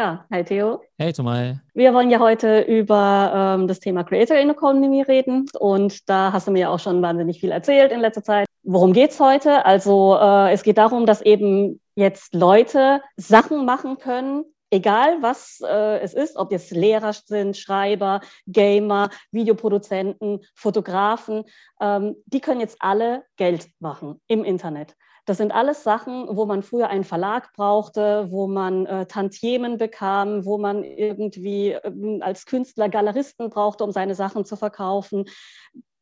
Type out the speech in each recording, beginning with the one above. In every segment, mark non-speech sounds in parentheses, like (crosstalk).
Ja, hi Theo. Hey Tomai. Wir wollen ja heute über ähm, das Thema Creator Economy reden und da hast du mir ja auch schon wahnsinnig viel erzählt in letzter Zeit. Worum geht's heute? Also äh, es geht darum, dass eben jetzt Leute Sachen machen können, egal was äh, es ist, ob jetzt Lehrer sind, Schreiber, Gamer, Videoproduzenten, Fotografen, ähm, die können jetzt alle Geld machen im Internet. Das sind alles Sachen, wo man früher einen Verlag brauchte, wo man äh, Tantiemen bekam, wo man irgendwie äh, als Künstler Galeristen brauchte, um seine Sachen zu verkaufen.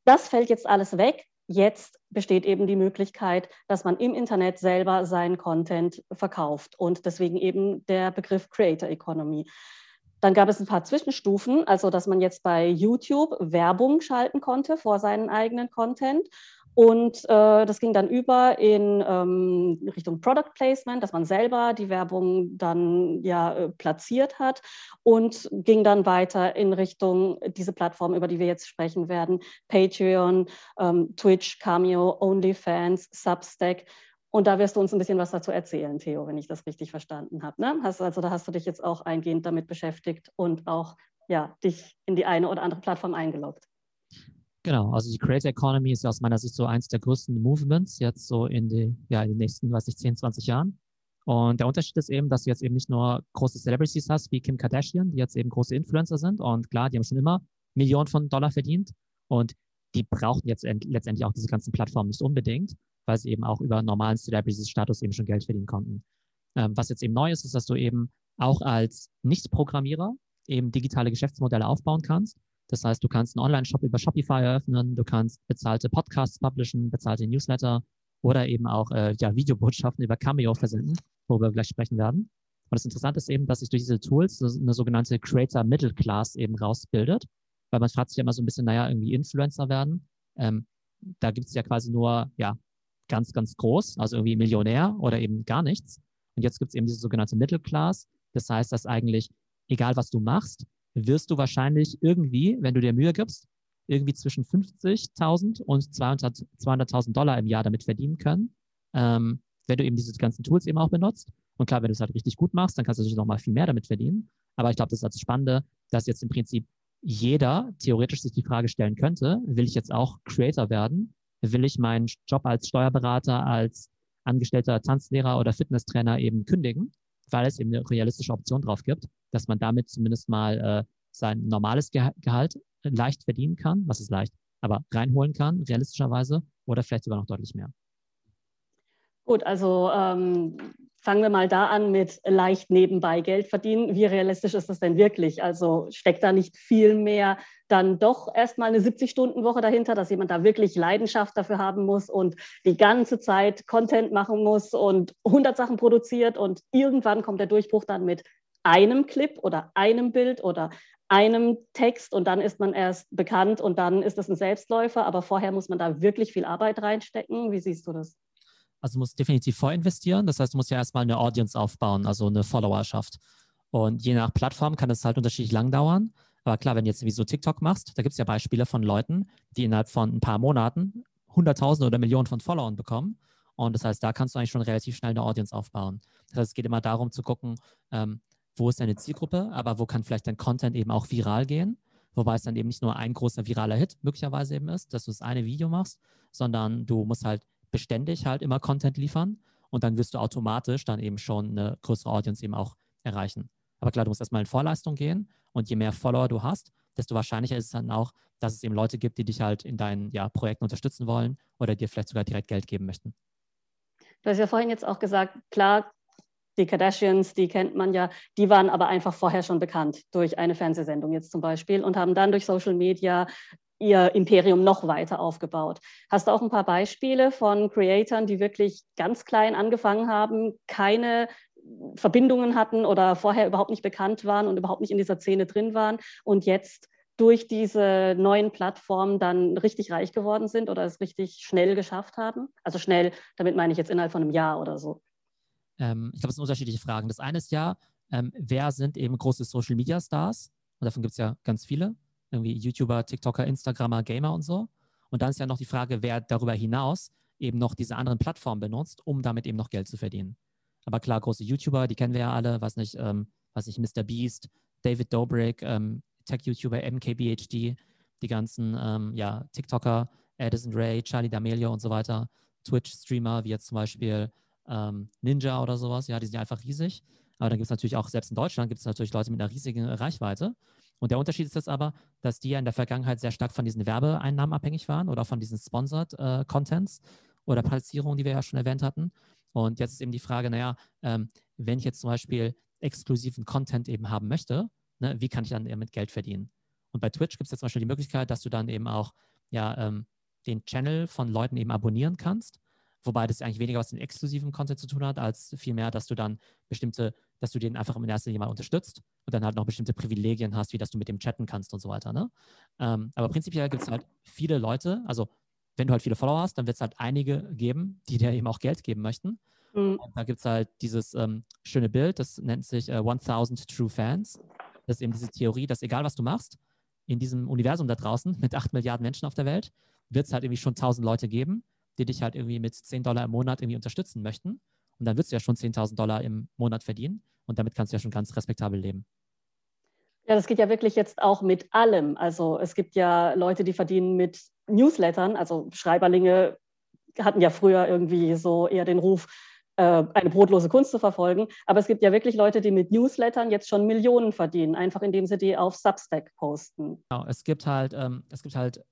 Das fällt jetzt alles weg. Jetzt besteht eben die Möglichkeit, dass man im Internet selber seinen Content verkauft und deswegen eben der Begriff Creator Economy. Dann gab es ein paar Zwischenstufen, also dass man jetzt bei YouTube Werbung schalten konnte vor seinen eigenen Content und äh, das ging dann über in ähm, Richtung Product Placement, dass man selber die Werbung dann ja äh, platziert hat und ging dann weiter in Richtung diese Plattform, über die wir jetzt sprechen werden, Patreon, ähm, Twitch, Cameo, OnlyFans, Substack. Und da wirst du uns ein bisschen was dazu erzählen, Theo, wenn ich das richtig verstanden habe. Ne? Hast, also da hast du dich jetzt auch eingehend damit beschäftigt und auch ja, dich in die eine oder andere Plattform eingeloggt. Genau, also die Creator Economy ist aus meiner Sicht so eins der größten Movements jetzt so in, die, ja, in den nächsten, weiß ich, 10, 20 Jahren. Und der Unterschied ist eben, dass du jetzt eben nicht nur große Celebrities hast wie Kim Kardashian, die jetzt eben große Influencer sind. Und klar, die haben schon immer Millionen von Dollar verdient. Und die brauchen jetzt letztendlich auch diese ganzen Plattformen nicht unbedingt, weil sie eben auch über normalen Celebrities-Status eben schon Geld verdienen konnten. Ähm, was jetzt eben neu ist, ist, dass du eben auch als Nicht-Programmierer eben digitale Geschäftsmodelle aufbauen kannst das heißt, du kannst einen Online-Shop über Shopify eröffnen, du kannst bezahlte Podcasts publishen, bezahlte Newsletter oder eben auch äh, ja, Videobotschaften über Cameo versenden, worüber wir gleich sprechen werden. Und das Interessante ist eben, dass sich durch diese Tools eine sogenannte Creator Middle Class eben rausbildet, weil man fragt sich ja immer so ein bisschen, naja, irgendwie Influencer werden. Ähm, da gibt es ja quasi nur, ja, ganz, ganz groß, also irgendwie Millionär oder eben gar nichts. Und jetzt gibt es eben diese sogenannte Middle Class. Das heißt, dass eigentlich, egal was du machst, wirst du wahrscheinlich irgendwie, wenn du dir Mühe gibst, irgendwie zwischen 50.000 und 200.000 200 Dollar im Jahr damit verdienen können, ähm, wenn du eben diese ganzen Tools eben auch benutzt. Und klar, wenn du es halt richtig gut machst, dann kannst du natürlich noch mal viel mehr damit verdienen. Aber ich glaube, das ist halt das Spannende, dass jetzt im Prinzip jeder theoretisch sich die Frage stellen könnte, will ich jetzt auch Creator werden? Will ich meinen Job als Steuerberater, als angestellter Tanzlehrer oder Fitnesstrainer eben kündigen? weil es eben eine realistische Option drauf gibt, dass man damit zumindest mal äh, sein normales Ge Gehalt leicht verdienen kann, was ist leicht, aber reinholen kann, realistischerweise, oder vielleicht sogar noch deutlich mehr. Gut, also ähm, fangen wir mal da an mit leicht nebenbei Geld verdienen. Wie realistisch ist das denn wirklich? Also steckt da nicht viel mehr dann doch erstmal eine 70-Stunden-Woche dahinter, dass jemand da wirklich Leidenschaft dafür haben muss und die ganze Zeit Content machen muss und 100 Sachen produziert und irgendwann kommt der Durchbruch dann mit einem Clip oder einem Bild oder einem Text und dann ist man erst bekannt und dann ist das ein Selbstläufer, aber vorher muss man da wirklich viel Arbeit reinstecken. Wie siehst du das? Also du musst definitiv vorinvestieren. Das heißt, du musst ja erstmal eine Audience aufbauen, also eine Followerschaft. Und je nach Plattform kann es halt unterschiedlich lang dauern. Aber klar, wenn du jetzt wie so TikTok machst, da gibt es ja Beispiele von Leuten, die innerhalb von ein paar Monaten Hunderttausende oder Millionen von Followern bekommen. Und das heißt, da kannst du eigentlich schon relativ schnell eine Audience aufbauen. Das heißt, es geht immer darum zu gucken, ähm, wo ist deine Zielgruppe, aber wo kann vielleicht dein Content eben auch viral gehen. Wobei es dann eben nicht nur ein großer viraler Hit möglicherweise eben ist, dass du das eine Video machst, sondern du musst halt beständig halt immer Content liefern und dann wirst du automatisch dann eben schon eine größere Audience eben auch erreichen. Aber klar, du musst erstmal in Vorleistung gehen und je mehr Follower du hast, desto wahrscheinlicher ist es dann auch, dass es eben Leute gibt, die dich halt in deinen ja, Projekten unterstützen wollen oder dir vielleicht sogar direkt Geld geben möchten. Du hast ja vorhin jetzt auch gesagt, klar, die Kardashians, die kennt man ja, die waren aber einfach vorher schon bekannt durch eine Fernsehsendung jetzt zum Beispiel und haben dann durch Social Media ihr Imperium noch weiter aufgebaut. Hast du auch ein paar Beispiele von Creatoren, die wirklich ganz klein angefangen haben, keine Verbindungen hatten oder vorher überhaupt nicht bekannt waren und überhaupt nicht in dieser Szene drin waren und jetzt durch diese neuen Plattformen dann richtig reich geworden sind oder es richtig schnell geschafft haben? Also schnell, damit meine ich jetzt innerhalb von einem Jahr oder so. Ähm, ich glaube, es sind unterschiedliche Fragen. Das eine ist ja, ähm, wer sind eben große Social Media Stars? Und davon gibt es ja ganz viele irgendwie YouTuber, TikToker, Instagrammer, Gamer und so. Und dann ist ja noch die Frage, wer darüber hinaus eben noch diese anderen Plattformen benutzt, um damit eben noch Geld zu verdienen. Aber klar, große YouTuber, die kennen wir ja alle, weiß nicht, ähm, was ich, Mr. Beast, David Dobrik, ähm, Tech-YouTuber MKBHD, die ganzen ähm, ja, TikToker, Addison Ray, Charlie D'Amelio und so weiter, Twitch-Streamer, wie jetzt zum Beispiel ähm, Ninja oder sowas, ja, die sind ja einfach riesig. Aber dann gibt es natürlich auch, selbst in Deutschland gibt es natürlich Leute mit einer riesigen Reichweite. Und der Unterschied ist jetzt aber, dass die ja in der Vergangenheit sehr stark von diesen Werbeeinnahmen abhängig waren oder von diesen Sponsored äh, Contents oder Platzierungen, die wir ja schon erwähnt hatten. Und jetzt ist eben die Frage, naja, ähm, wenn ich jetzt zum Beispiel exklusiven Content eben haben möchte, ne, wie kann ich dann damit Geld verdienen? Und bei Twitch gibt es jetzt zum Beispiel die Möglichkeit, dass du dann eben auch ja, ähm, den Channel von Leuten eben abonnieren kannst. Wobei das eigentlich weniger was mit exklusivem Content zu tun hat, als vielmehr, dass du dann bestimmte, dass du den einfach in erster Linie mal unterstützt und dann halt noch bestimmte Privilegien hast, wie dass du mit dem chatten kannst und so weiter. Ne? Ähm, aber prinzipiell gibt es halt viele Leute, also wenn du halt viele Follower hast, dann wird es halt einige geben, die dir eben auch Geld geben möchten. Mhm. da gibt es halt dieses ähm, schöne Bild, das nennt sich äh, 1000 True Fans. Das ist eben diese Theorie, dass egal was du machst, in diesem Universum da draußen mit 8 Milliarden Menschen auf der Welt, wird es halt irgendwie schon 1000 Leute geben, die dich halt irgendwie mit 10 Dollar im Monat irgendwie unterstützen möchten. Und dann wirst du ja schon 10.000 Dollar im Monat verdienen und damit kannst du ja schon ganz respektabel leben. Ja, das geht ja wirklich jetzt auch mit allem. Also es gibt ja Leute, die verdienen mit Newslettern. Also Schreiberlinge hatten ja früher irgendwie so eher den Ruf, äh, eine brotlose Kunst zu verfolgen. Aber es gibt ja wirklich Leute, die mit Newslettern jetzt schon Millionen verdienen, einfach indem sie die auf Substack posten. Genau, es gibt halt, ähm, es gibt halt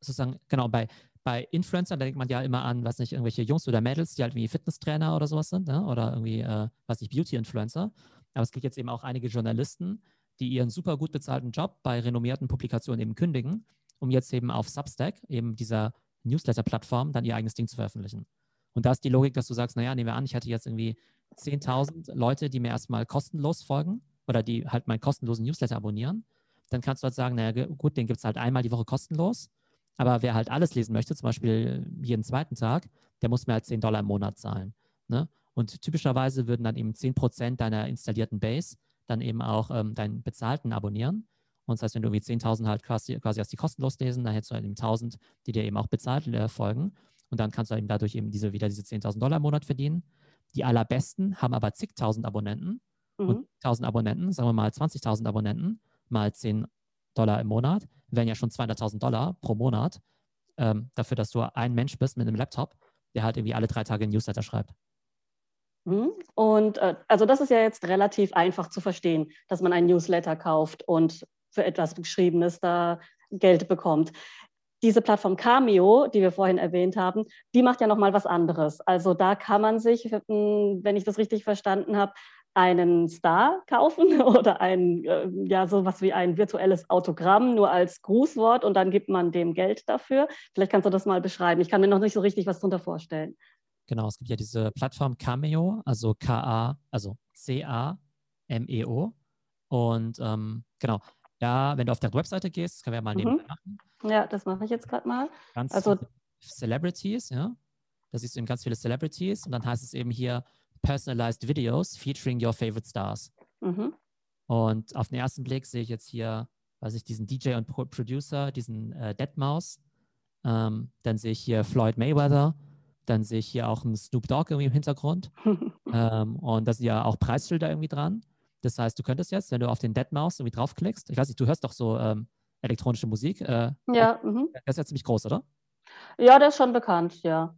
sozusagen, genau, bei, bei Influencern, da denkt man ja immer an, was nicht, irgendwelche Jungs oder Mädels, die halt wie Fitnesstrainer oder sowas sind, ne? oder irgendwie, äh, was nicht, Beauty-Influencer. Aber es gibt jetzt eben auch einige Journalisten, die ihren super gut bezahlten Job bei renommierten Publikationen eben kündigen, um jetzt eben auf Substack, eben dieser Newsletter-Plattform, dann ihr eigenes Ding zu veröffentlichen. Und da ist die Logik, dass du sagst, naja, nehmen wir an, ich hatte jetzt irgendwie 10.000 Leute, die mir erstmal kostenlos folgen oder die halt meinen kostenlosen Newsletter abonnieren. Dann kannst du halt sagen, naja, gut, den gibt es halt einmal die Woche kostenlos. Aber wer halt alles lesen möchte, zum Beispiel jeden zweiten Tag, der muss mir halt 10 Dollar im Monat zahlen. Ne? Und typischerweise würden dann eben 10 Prozent deiner installierten Base dann eben auch ähm, deinen bezahlten abonnieren. Und das heißt, wenn du irgendwie 10.000 halt quasi, quasi hast die kostenlos lesen, dann hättest du halt eben 1.000, die dir eben auch bezahlt äh, folgen. Und dann kannst du eben dadurch eben diese, wieder diese 10.000 Dollar im Monat verdienen. Die allerbesten haben aber zigtausend Abonnenten. Mhm. Und 1.000 Abonnenten, sagen wir mal 20.000 Abonnenten, mal 10 Dollar im Monat, wären ja schon 200.000 Dollar pro Monat ähm, dafür, dass du ein Mensch bist mit einem Laptop, der halt irgendwie alle drei Tage ein Newsletter schreibt. Mhm. Und äh, also das ist ja jetzt relativ einfach zu verstehen, dass man ein Newsletter kauft und für etwas Geschriebenes da Geld bekommt. Diese Plattform Cameo, die wir vorhin erwähnt haben, die macht ja noch mal was anderes. Also da kann man sich, hm, wenn ich das richtig verstanden habe, einen Star kaufen (laughs) oder ein, äh, ja, sowas wie ein virtuelles Autogramm nur als Grußwort und dann gibt man dem Geld dafür. Vielleicht kannst du das mal beschreiben. Ich kann mir noch nicht so richtig was darunter vorstellen. Genau, es gibt ja diese Plattform Cameo, also K-A, also C-A-M-E-O. Und ähm, genau, ja, wenn du auf der Webseite gehst, das können wir mal mhm. nebenbei machen. Ja, das mache ich jetzt gerade mal. Ganz also Celebrities, ja. Da siehst du eben ganz viele Celebrities und dann heißt es eben hier Personalized Videos featuring your favorite stars. Mhm. Und auf den ersten Blick sehe ich jetzt hier, weiß ich, diesen DJ und Pro Producer, diesen äh, Deadmaus. Ähm, dann sehe ich hier Floyd Mayweather. Dann sehe ich hier auch einen Snoop Dogg irgendwie im Hintergrund. (laughs) ähm, und da sind ja auch Preisschilder irgendwie dran. Das heißt, du könntest jetzt, wenn du auf den Deadmaus irgendwie draufklickst, ich weiß nicht, du hörst doch so ähm, elektronische Musik. Äh, ja. Mhm. Der ist ja ziemlich groß, oder? Ja, der ist schon bekannt, ja.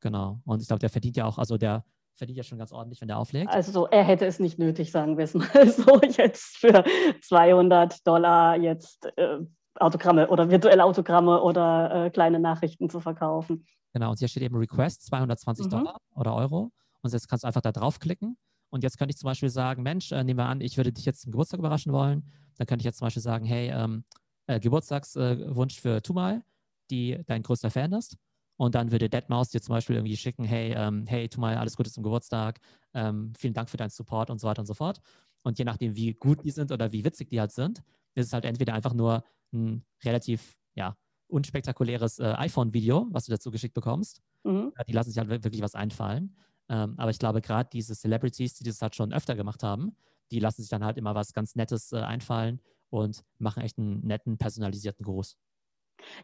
Genau. Und ich glaube, der verdient ja auch, also der verdient ja schon ganz ordentlich, wenn der auflegt. Also er hätte es nicht nötig, sagen wir es mal (laughs) so, jetzt für 200 Dollar jetzt äh, Autogramme oder virtuelle Autogramme oder äh, kleine Nachrichten zu verkaufen. Genau, und hier steht eben Request 220 mhm. Dollar oder Euro. Und jetzt kannst du einfach da draufklicken. Und jetzt könnte ich zum Beispiel sagen, Mensch, äh, nehmen wir an, ich würde dich jetzt zum Geburtstag überraschen wollen. Dann könnte ich jetzt zum Beispiel sagen, hey, ähm, äh, Geburtstagswunsch für Tumal, die dein größter Fan ist. Und dann würde Deadmaus dir zum Beispiel irgendwie schicken, hey, ähm, hey, tu mal alles Gute zum Geburtstag, ähm, vielen Dank für deinen Support und so weiter und so fort. Und je nachdem, wie gut die sind oder wie witzig die halt sind, ist es halt entweder einfach nur ein relativ, ja, unspektakuläres äh, iPhone-Video, was du dazu geschickt bekommst. Mhm. Die lassen sich halt wirklich was einfallen. Ähm, aber ich glaube, gerade diese Celebrities, die das halt schon öfter gemacht haben, die lassen sich dann halt immer was ganz Nettes äh, einfallen und machen echt einen netten, personalisierten Gruß.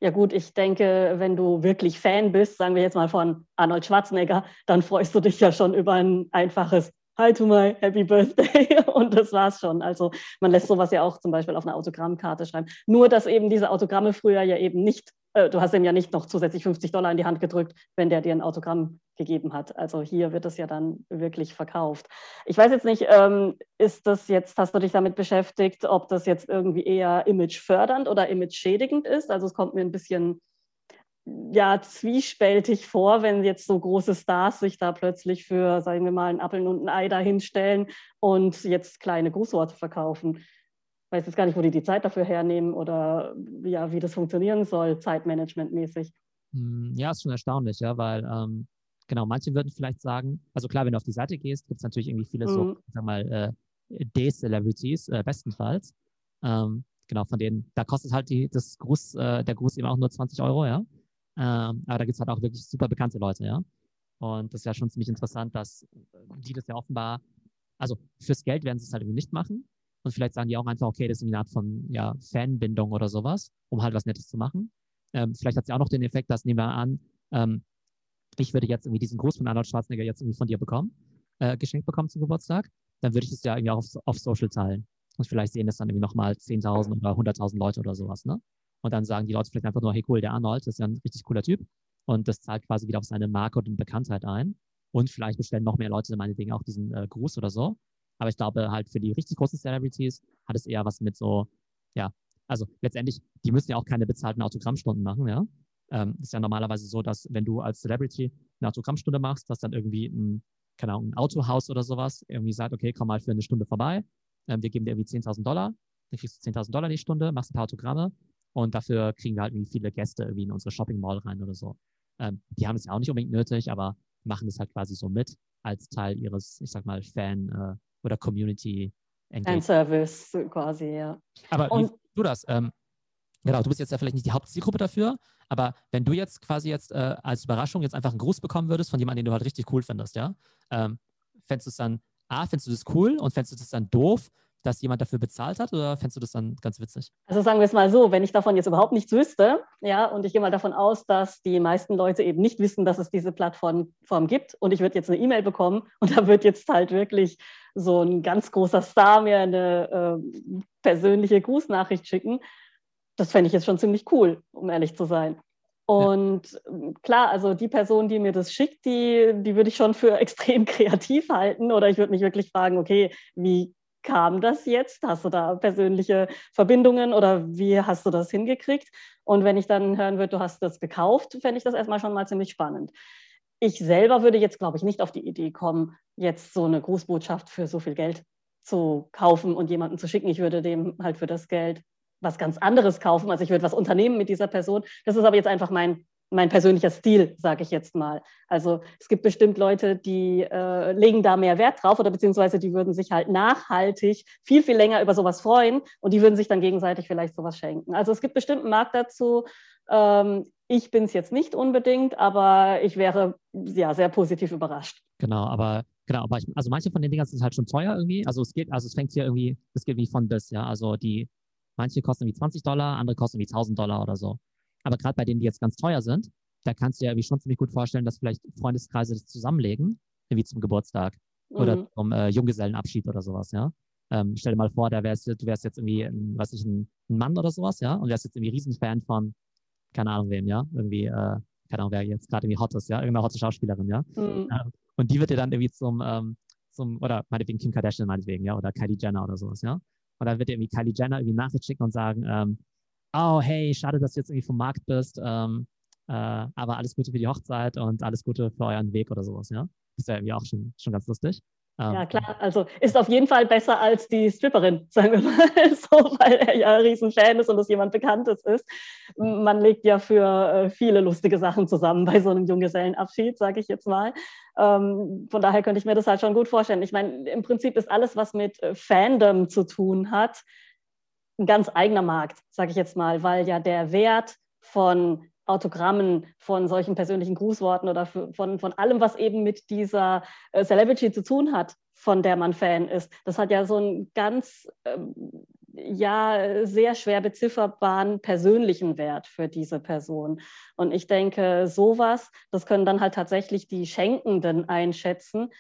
Ja gut, ich denke, wenn du wirklich Fan bist, sagen wir jetzt mal von Arnold Schwarzenegger, dann freust du dich ja schon über ein einfaches Hi to my happy birthday (laughs) und das war's schon. Also man lässt sowas ja auch zum Beispiel auf einer Autogrammkarte schreiben. Nur, dass eben diese Autogramme früher ja eben nicht, äh, du hast ihm ja nicht noch zusätzlich 50 Dollar in die Hand gedrückt, wenn der dir ein Autogramm gegeben hat. Also hier wird es ja dann wirklich verkauft. Ich weiß jetzt nicht, ähm, ist das jetzt, hast du dich damit beschäftigt, ob das jetzt irgendwie eher imagefördernd oder image-schädigend ist? Also es kommt mir ein bisschen ja, zwiespältig vor, wenn jetzt so große Stars sich da plötzlich für, sagen wir mal, einen Appel und ein Ei dahinstellen und jetzt kleine Grußworte verkaufen. Ich weiß jetzt gar nicht, wo die die Zeit dafür hernehmen oder ja, wie das funktionieren soll, zeitmanagementmäßig. Hm, ja, ist schon erstaunlich, ja, weil ähm, genau, manche würden vielleicht sagen, also klar, wenn du auf die Seite gehst, gibt es natürlich irgendwie viele mhm. so, sag mal, äh, D-Celebrities, äh, bestenfalls. Ähm, genau, von denen, da kostet halt die, das Gruß, äh, der Gruß eben auch nur 20 Euro, ja. Ähm, aber da gibt es halt auch wirklich super bekannte Leute, ja. Und das ist ja schon ziemlich interessant, dass die das ja offenbar, also fürs Geld werden sie es halt irgendwie nicht machen. Und vielleicht sagen die auch einfach, okay, das ist eine Art von ja, Fanbindung oder sowas, um halt was Nettes zu machen. Ähm, vielleicht hat es ja auch noch den Effekt, dass nehmen wir an, ähm, ich würde jetzt irgendwie diesen Gruß von Arnold Schwarzenegger jetzt irgendwie von dir bekommen, äh, geschenkt bekommen zum Geburtstag, dann würde ich es ja irgendwie auch auf, auf Social teilen. Und vielleicht sehen das dann irgendwie nochmal 10.000 oder 100.000 Leute oder sowas, ne? Und dann sagen die Leute vielleicht einfach nur, hey cool, der Arnold, ist ja ein richtig cooler Typ. Und das zahlt quasi wieder auf seine Marke und Bekanntheit ein. Und vielleicht bestellen noch mehr Leute meinetwegen auch diesen äh, Gruß oder so. Aber ich glaube halt für die richtig großen Celebrities hat es eher was mit so, ja, also letztendlich, die müssen ja auch keine bezahlten Autogrammstunden machen, ja. Ähm, ist ja normalerweise so, dass wenn du als Celebrity eine Autogrammstunde machst, dass dann irgendwie ein, keine Ahnung, ein Autohaus oder sowas irgendwie sagt, okay, komm mal für eine Stunde vorbei, ähm, wir geben dir irgendwie 10.000 Dollar, dann kriegst du 10.000 Dollar die Stunde, machst ein paar Autogramme und dafür kriegen wir halt irgendwie viele Gäste irgendwie in unsere Shopping Mall rein oder so. Ähm, die haben es ja auch nicht unbedingt nötig, aber machen das halt quasi so mit als Teil ihres, ich sag mal, Fan- äh, oder Community Engagement. Service quasi, ja. Aber und, wie du das? Ähm, genau, du bist jetzt ja vielleicht nicht die Hauptzielgruppe dafür, aber wenn du jetzt quasi jetzt äh, als Überraschung jetzt einfach einen Gruß bekommen würdest von jemandem, den du halt richtig cool findest, ja, ähm, fändest du es dann, A, fändest du das cool und fändest du das dann doof, dass jemand dafür bezahlt hat oder fändest du das dann ganz witzig? Also sagen wir es mal so, wenn ich davon jetzt überhaupt nichts wüsste, ja, und ich gehe mal davon aus, dass die meisten Leute eben nicht wissen, dass es diese Plattform gibt und ich würde jetzt eine E-Mail bekommen und da wird jetzt halt wirklich so ein ganz großer Star mir eine äh, persönliche Grußnachricht schicken, das fände ich jetzt schon ziemlich cool, um ehrlich zu sein. Und ja. klar, also die Person, die mir das schickt, die, die würde ich schon für (laughs) extrem kreativ halten. Oder ich würde mich wirklich fragen, okay, wie kam das jetzt? Hast du da persönliche Verbindungen oder wie hast du das hingekriegt? Und wenn ich dann hören würde, du hast das gekauft, fände ich das erstmal schon mal ziemlich spannend. Ich selber würde jetzt, glaube ich, nicht auf die Idee kommen, jetzt so eine Grußbotschaft für so viel Geld zu kaufen und jemanden zu schicken. Ich würde dem halt für das Geld was ganz anderes kaufen. Also ich würde was unternehmen mit dieser Person. Das ist aber jetzt einfach mein mein persönlicher Stil, sage ich jetzt mal. Also es gibt bestimmt Leute, die äh, legen da mehr Wert drauf oder beziehungsweise die würden sich halt nachhaltig viel, viel länger über sowas freuen und die würden sich dann gegenseitig vielleicht sowas schenken. Also es gibt bestimmt einen Markt dazu. Ähm, ich bin es jetzt nicht unbedingt, aber ich wäre ja sehr positiv überrascht. Genau, aber genau, aber ich, also manche von den Dingern sind halt schon teuer irgendwie. Also es geht, also es fängt hier irgendwie, es geht wie von bis, ja. Also die, manche kosten wie 20 Dollar, andere kosten wie 1000 Dollar oder so. Aber gerade bei denen, die jetzt ganz teuer sind, da kannst du dir irgendwie schon ziemlich gut vorstellen, dass vielleicht Freundeskreise das zusammenlegen, wie zum Geburtstag mhm. oder zum äh, Junggesellenabschied oder sowas, ja. Ähm, stell dir mal vor, da wärst, du wärst jetzt irgendwie, ein, was ich, ein, ein, Mann oder sowas, ja, und wärst jetzt irgendwie Riesenfan von, keine Ahnung wem, ja, irgendwie, äh, keine Ahnung, wer jetzt gerade irgendwie hot ist, ja, irgendeine hotte Schauspielerin, ja. Mhm. Ähm, und die wird dir dann irgendwie zum, ähm, zum, oder meinetwegen Kim Kardashian meinetwegen, ja, oder Kylie Jenner oder sowas, ja. Und dann wird irgendwie Kylie Jenner irgendwie Nachricht schicken und sagen, ähm, oh, hey, schade, dass du jetzt irgendwie vom Markt bist, ähm, äh, aber alles Gute für die Hochzeit und alles Gute für euren Weg oder sowas, ja? Ist ja irgendwie auch schon, schon ganz lustig. Ähm, ja, klar. Also ist auf jeden Fall besser als die Stripperin, (laughs) sagen wir mal so, weil er ja ein Riesenfan ist und es jemand Bekanntes ist. Man legt ja für äh, viele lustige Sachen zusammen bei so einem Junggesellenabschied, sage ich jetzt mal. Ähm, von daher könnte ich mir das halt schon gut vorstellen. Ich meine, im Prinzip ist alles, was mit äh, Fandom zu tun hat, ein ganz eigener Markt, sage ich jetzt mal, weil ja der Wert von Autogrammen, von solchen persönlichen Grußworten oder von, von allem, was eben mit dieser äh, Celebrity zu tun hat, von der man Fan ist. Das hat ja so einen ganz, ähm, ja, sehr schwer bezifferbaren persönlichen Wert für diese Person. Und ich denke, sowas, das können dann halt tatsächlich die Schenkenden einschätzen,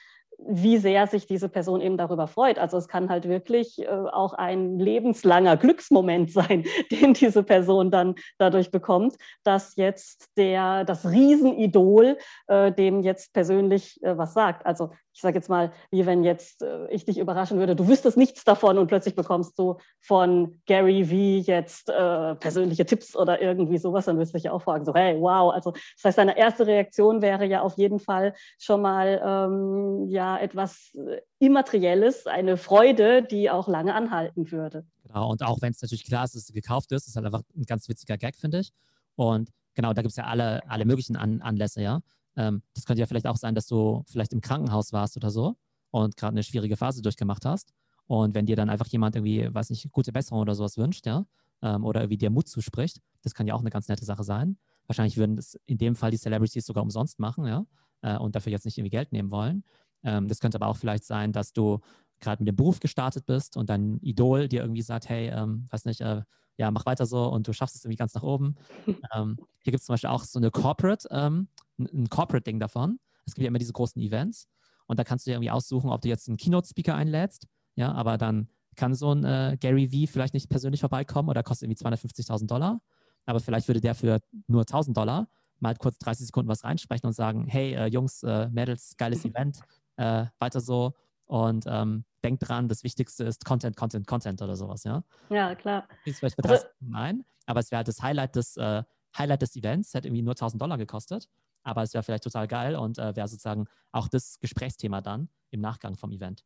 wie sehr sich diese Person eben darüber freut. Also es kann halt wirklich äh, auch ein lebenslanger Glücksmoment (laughs) sein, den diese Person dann dadurch bekommt, dass jetzt der, das Riesenidol äh, dem jetzt persönlich äh, was sagt. Also ich sage jetzt mal, wie wenn jetzt äh, ich dich überraschen würde, du wüsstest nichts davon und plötzlich bekommst du von Gary V jetzt äh, persönliche Tipps oder irgendwie sowas, dann wirst du dich ja auch fragen, so hey, wow. Also das heißt, deine erste Reaktion wäre ja auf jeden Fall schon mal ähm, ja etwas äh, Immaterielles, eine Freude, die auch lange anhalten würde. Genau, und auch wenn es natürlich klar ist, dass es gekauft ist, ist halt einfach ein ganz witziger Gag, finde ich. Und genau, da gibt es ja alle, alle möglichen An Anlässe, ja. Ähm, das könnte ja vielleicht auch sein, dass du vielleicht im Krankenhaus warst oder so und gerade eine schwierige Phase durchgemacht hast. Und wenn dir dann einfach jemand irgendwie, weiß nicht, gute Besserung oder sowas wünscht, ja, ähm, oder irgendwie dir Mut zuspricht, das kann ja auch eine ganz nette Sache sein. Wahrscheinlich würden es in dem Fall die Celebrities sogar umsonst machen, ja, äh, und dafür jetzt nicht irgendwie Geld nehmen wollen. Ähm, das könnte aber auch vielleicht sein, dass du gerade mit dem Beruf gestartet bist und dein Idol dir irgendwie sagt, hey, ähm, weiß nicht, äh, ja, mach weiter so und du schaffst es irgendwie ganz nach oben. (laughs) ähm, hier gibt es zum Beispiel auch so eine Corporate, ähm, ein Corporate-Ding davon. Es gibt ja immer diese großen Events und da kannst du dir irgendwie aussuchen, ob du jetzt einen Keynote-Speaker einlädst, ja, aber dann kann so ein äh, Gary V vielleicht nicht persönlich vorbeikommen oder kostet irgendwie 250.000 Dollar, aber vielleicht würde der für nur 1.000 Dollar mal kurz 30 Sekunden was reinsprechen und sagen, hey äh, Jungs, äh, Mädels, geiles (laughs) Event, äh, weiter so und ähm, denkt dran, das Wichtigste ist Content, Content, Content oder sowas, ja? Ja, klar. Ist vielleicht für also, nein, aber es wäre halt das Highlight des, äh, Highlight des Events, hätte irgendwie nur 1000 Dollar gekostet, aber es wäre vielleicht total geil und äh, wäre sozusagen auch das Gesprächsthema dann im Nachgang vom Event.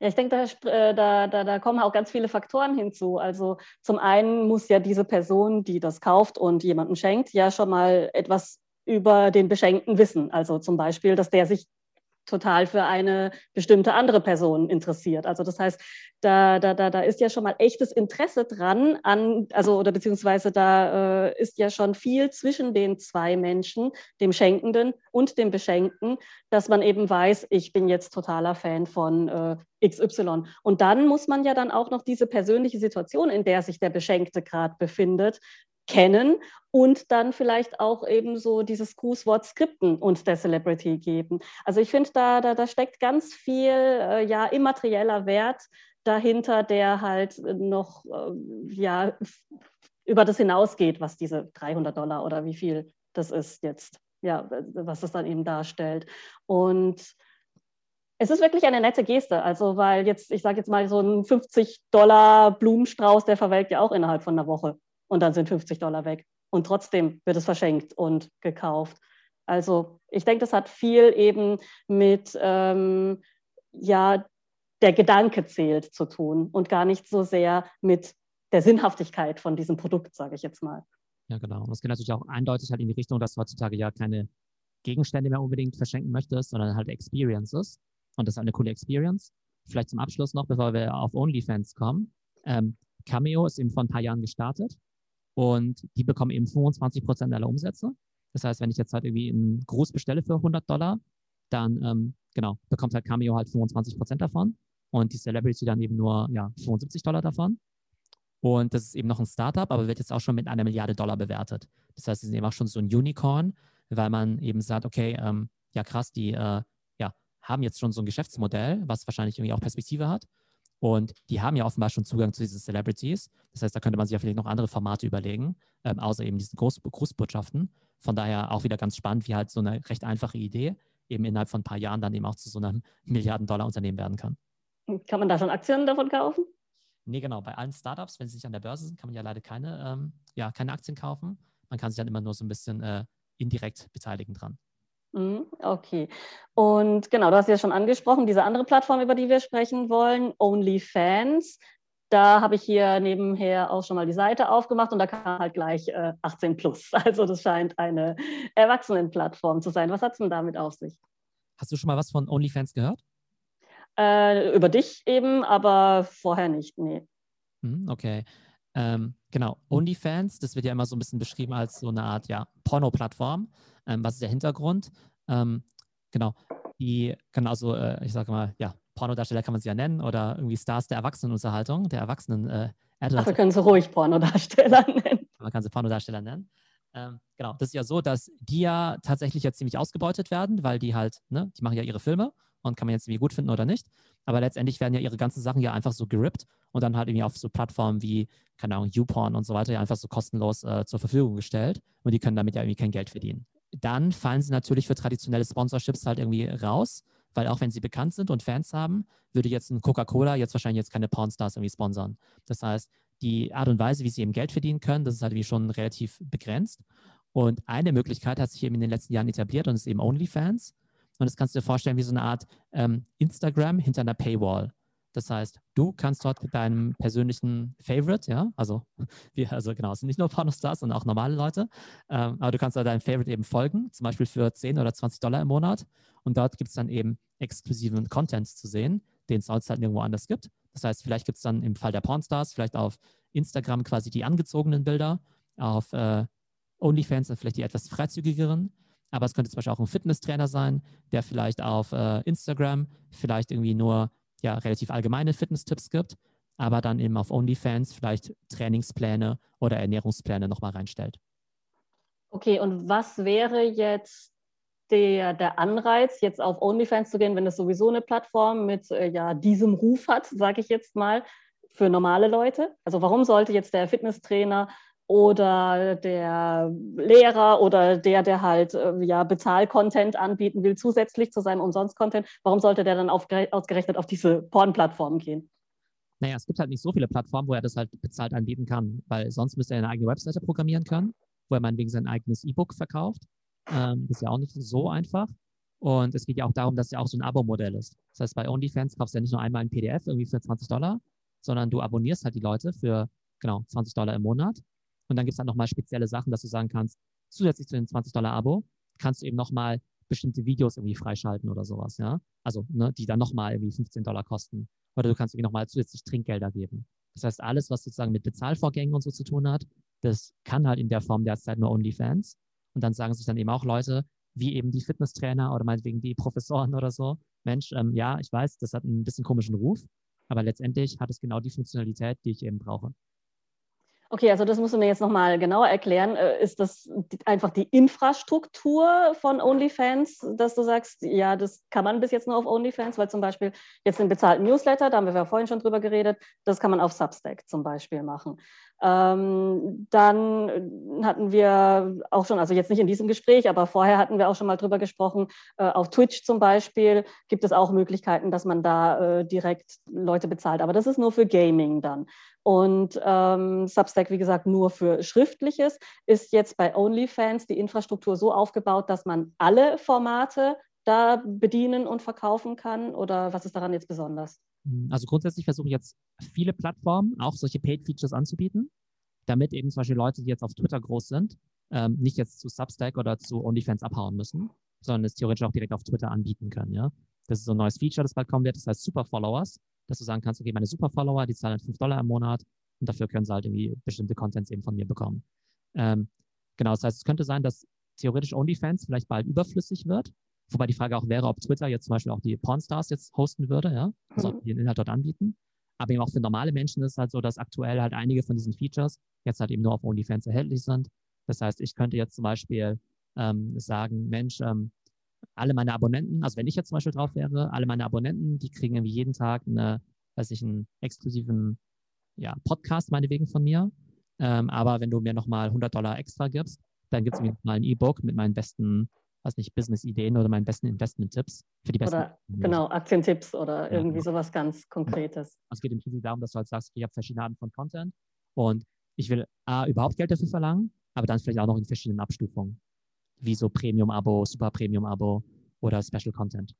Ja, ich denke, da, äh, da, da, da, kommen auch ganz viele Faktoren hinzu. Also zum einen muss ja diese Person, die das kauft und jemanden schenkt, ja schon mal etwas über den Beschenkten wissen. Also zum Beispiel, dass der sich total für eine bestimmte andere Person interessiert. Also das heißt, da, da, da, da ist ja schon mal echtes Interesse dran an, also oder beziehungsweise da äh, ist ja schon viel zwischen den zwei Menschen, dem Schenkenden und dem Beschenkten, dass man eben weiß, ich bin jetzt totaler Fan von äh, XY. Und dann muss man ja dann auch noch diese persönliche Situation, in der sich der Beschenkte gerade befindet, kennen und dann vielleicht auch eben so dieses Grußwort skripten und der Celebrity geben. Also ich finde, da, da, da steckt ganz viel äh, ja, immaterieller Wert dahinter, der halt noch äh, ja, über das hinausgeht, was diese 300 Dollar oder wie viel das ist jetzt, ja, was das dann eben darstellt. Und es ist wirklich eine nette Geste, also weil jetzt, ich sage jetzt mal, so ein 50 Dollar Blumenstrauß, der verwelkt ja auch innerhalb von einer Woche und dann sind 50 Dollar weg. Und trotzdem wird es verschenkt und gekauft. Also ich denke, das hat viel eben mit, ähm, ja, der Gedanke zählt zu tun und gar nicht so sehr mit der Sinnhaftigkeit von diesem Produkt, sage ich jetzt mal. Ja, genau. Und es geht natürlich auch eindeutig halt in die Richtung, dass du heutzutage ja keine Gegenstände mehr unbedingt verschenken möchtest, sondern halt Experiences. Und das ist eine coole Experience. Vielleicht zum Abschluss noch, bevor wir auf OnlyFans kommen. Ähm, Cameo ist eben vor ein paar Jahren gestartet und die bekommen eben 25 Prozent aller Umsätze. Das heißt, wenn ich jetzt halt irgendwie einen Gruß bestelle für 100 Dollar, dann ähm, genau bekommt halt Cameo halt 25 Prozent davon und die Celebrity dann eben nur ja 75 Dollar davon. Und das ist eben noch ein Startup, aber wird jetzt auch schon mit einer Milliarde Dollar bewertet. Das heißt, sie sind eben auch schon so ein Unicorn, weil man eben sagt, okay, ähm, ja krass, die äh, haben jetzt schon so ein Geschäftsmodell, was wahrscheinlich irgendwie auch Perspektive hat. Und die haben ja offenbar schon Zugang zu diesen Celebrities. Das heißt, da könnte man sich ja vielleicht noch andere Formate überlegen, ähm, außer eben diesen Groß Grußbotschaften. Von daher auch wieder ganz spannend, wie halt so eine recht einfache Idee eben innerhalb von ein paar Jahren dann eben auch zu so einem (laughs) Milliarden-Dollar-Unternehmen werden kann. Kann man da schon Aktien davon kaufen? Nee, genau. Bei allen Startups, wenn sie nicht an der Börse sind, kann man ja leider keine, ähm, ja, keine Aktien kaufen. Man kann sich dann immer nur so ein bisschen äh, indirekt beteiligen dran. Mhm, okay. Und genau, du hast ja schon angesprochen, diese andere Plattform, über die wir sprechen wollen, OnlyFans. Da habe ich hier nebenher auch schon mal die Seite aufgemacht und da kam halt gleich äh, 18 plus. (laughs) Also das scheint eine Erwachsenenplattform zu sein. Was hat es denn damit auf sich? Hast du schon mal was von OnlyFans gehört? Äh, über dich eben, aber vorher nicht, nee. Mhm, okay. Ähm, genau, OnlyFans, das wird ja immer so ein bisschen beschrieben als so eine Art ja, Porno-Plattform. Ähm, was ist der Hintergrund? Ähm, genau, die können also, äh, ich sage mal, ja, Pornodarsteller kann man sie ja nennen oder irgendwie Stars der Erwachsenenunterhaltung, der Erwachsenen. Äh, Ach, wir können sie ruhig Pornodarsteller (laughs) nennen. Man kann sie Pornodarsteller nennen. Ähm, genau, das ist ja so, dass die ja tatsächlich jetzt ziemlich ausgebeutet werden, weil die halt, ne, die machen ja ihre Filme und kann man jetzt irgendwie gut finden oder nicht. Aber letztendlich werden ja ihre ganzen Sachen ja einfach so gerippt und dann halt irgendwie auf so Plattformen wie, keine Ahnung, YouPorn und so weiter ja einfach so kostenlos äh, zur Verfügung gestellt und die können damit ja irgendwie kein Geld verdienen. Dann fallen sie natürlich für traditionelle Sponsorships halt irgendwie raus, weil auch wenn sie bekannt sind und Fans haben, würde jetzt ein Coca-Cola jetzt wahrscheinlich jetzt keine Pornstars irgendwie sponsern. Das heißt, die Art und Weise, wie sie eben Geld verdienen können, das ist halt irgendwie schon relativ begrenzt. Und eine Möglichkeit hat sich eben in den letzten Jahren etabliert und ist eben OnlyFans. Und das kannst du dir vorstellen wie so eine Art ähm, Instagram hinter einer Paywall. Das heißt, du kannst dort deinem persönlichen Favorite, ja, also (laughs) wir, also genau, es sind nicht nur Pornostars, sondern auch normale Leute, ähm, aber du kannst da deinem Favorite eben folgen, zum Beispiel für 10 oder 20 Dollar im Monat. Und dort gibt es dann eben exklusiven Content zu sehen, den es sonst halt nirgendwo anders gibt. Das heißt, vielleicht gibt es dann im Fall der Pornstars vielleicht auf Instagram quasi die angezogenen Bilder, auf äh, OnlyFans dann vielleicht die etwas freizügigeren. Aber es könnte zum Beispiel auch ein Fitnesstrainer sein, der vielleicht auf äh, Instagram vielleicht irgendwie nur ja, relativ allgemeine Fitness-Tipps gibt, aber dann eben auf OnlyFans vielleicht Trainingspläne oder Ernährungspläne nochmal reinstellt. Okay, und was wäre jetzt der, der Anreiz, jetzt auf OnlyFans zu gehen, wenn es sowieso eine Plattform mit äh, ja, diesem Ruf hat, sage ich jetzt mal, für normale Leute? Also warum sollte jetzt der Fitnesstrainer oder der Lehrer oder der, der halt äh, ja Bezahl-Content anbieten will, zusätzlich zu seinem Umsonst-Content, warum sollte der dann ausgerechnet auf diese Porn-Plattformen gehen? Naja, es gibt halt nicht so viele Plattformen, wo er das halt bezahlt anbieten kann, weil sonst müsste er eine eigene Webseite programmieren können, wo er meinetwegen sein eigenes E-Book verkauft. Ähm, ist ja auch nicht so einfach. Und es geht ja auch darum, dass ja auch so ein Abo-Modell ist. Das heißt, bei OnlyFans kaufst du ja nicht nur einmal ein PDF irgendwie für 20 Dollar, sondern du abonnierst halt die Leute für genau 20 Dollar im Monat und dann gibt es dann nochmal spezielle Sachen, dass du sagen kannst, zusätzlich zu dem 20 Dollar Abo kannst du eben nochmal bestimmte Videos irgendwie freischalten oder sowas, ja. Also, ne, die dann nochmal irgendwie 15 Dollar kosten. Oder du kannst irgendwie nochmal zusätzlich Trinkgelder geben. Das heißt, alles, was sozusagen mit Bezahlvorgängen und so zu tun hat, das kann halt in der Form derzeit nur OnlyFans. Und dann sagen sich dann eben auch Leute, wie eben die Fitnesstrainer oder meinetwegen die Professoren oder so, Mensch, ähm, ja, ich weiß, das hat einen bisschen komischen Ruf, aber letztendlich hat es genau die Funktionalität, die ich eben brauche. Okay, also das musst du mir jetzt nochmal genauer erklären. Äh, ist das einfach die Infrastruktur von OnlyFans, dass du sagst, ja, das kann man bis jetzt nur auf OnlyFans, weil zum Beispiel jetzt den bezahlten Newsletter, da haben wir ja vorhin schon drüber geredet, das kann man auf Substack zum Beispiel machen. Ähm, dann hatten wir auch schon, also jetzt nicht in diesem Gespräch, aber vorher hatten wir auch schon mal drüber gesprochen, äh, auf Twitch zum Beispiel gibt es auch Möglichkeiten, dass man da äh, direkt Leute bezahlt. Aber das ist nur für Gaming dann. Und ähm, Substack, wie gesagt, nur für Schriftliches, ist jetzt bei OnlyFans die Infrastruktur so aufgebaut, dass man alle Formate da bedienen und verkaufen kann? Oder was ist daran jetzt besonders? Hm, also grundsätzlich versuche ich jetzt viele Plattformen auch solche Paid-Features anzubieten, damit eben zum Beispiel Leute, die jetzt auf Twitter groß sind, ähm, nicht jetzt zu Substack oder zu OnlyFans abhauen müssen, sondern es theoretisch auch direkt auf Twitter anbieten können. Ja? Das ist so ein neues Feature, das bald kommen wird, das heißt Super Followers dass du sagen kannst, okay, meine Super-Follower, die zahlen 5 Dollar im Monat und dafür können sie halt irgendwie bestimmte Contents eben von mir bekommen. Ähm, genau, das heißt, es könnte sein, dass theoretisch OnlyFans vielleicht bald überflüssig wird, wobei die Frage auch wäre, ob Twitter jetzt zum Beispiel auch die Pornstars jetzt hosten würde, ja, also mhm. den Inhalt dort anbieten. Aber eben auch für normale Menschen ist es halt so, dass aktuell halt einige von diesen Features jetzt halt eben nur auf OnlyFans erhältlich sind. Das heißt, ich könnte jetzt zum Beispiel ähm, sagen, Mensch, ähm, alle meine Abonnenten, also wenn ich jetzt zum Beispiel drauf wäre, alle meine Abonnenten, die kriegen irgendwie jeden Tag eine, weiß ich, einen exklusiven ja, Podcast meinetwegen von mir. Ähm, aber wenn du mir nochmal 100 Dollar extra gibst, dann gibt es mir mal ein E-Book mit meinen besten, weiß nicht, Business-Ideen oder meinen besten Investment-Tipps für die besten. Oder genau, Aktientipps oder ja, irgendwie genau. sowas ganz Konkretes. Also es geht im Prinzip darum, dass du halt sagst, ich habe verschiedene Arten von Content und ich will A, überhaupt Geld dafür verlangen, aber dann vielleicht auch noch in verschiedenen Abstufungen wie so Premium-Abo, Super Premium-Abo oder Special Content.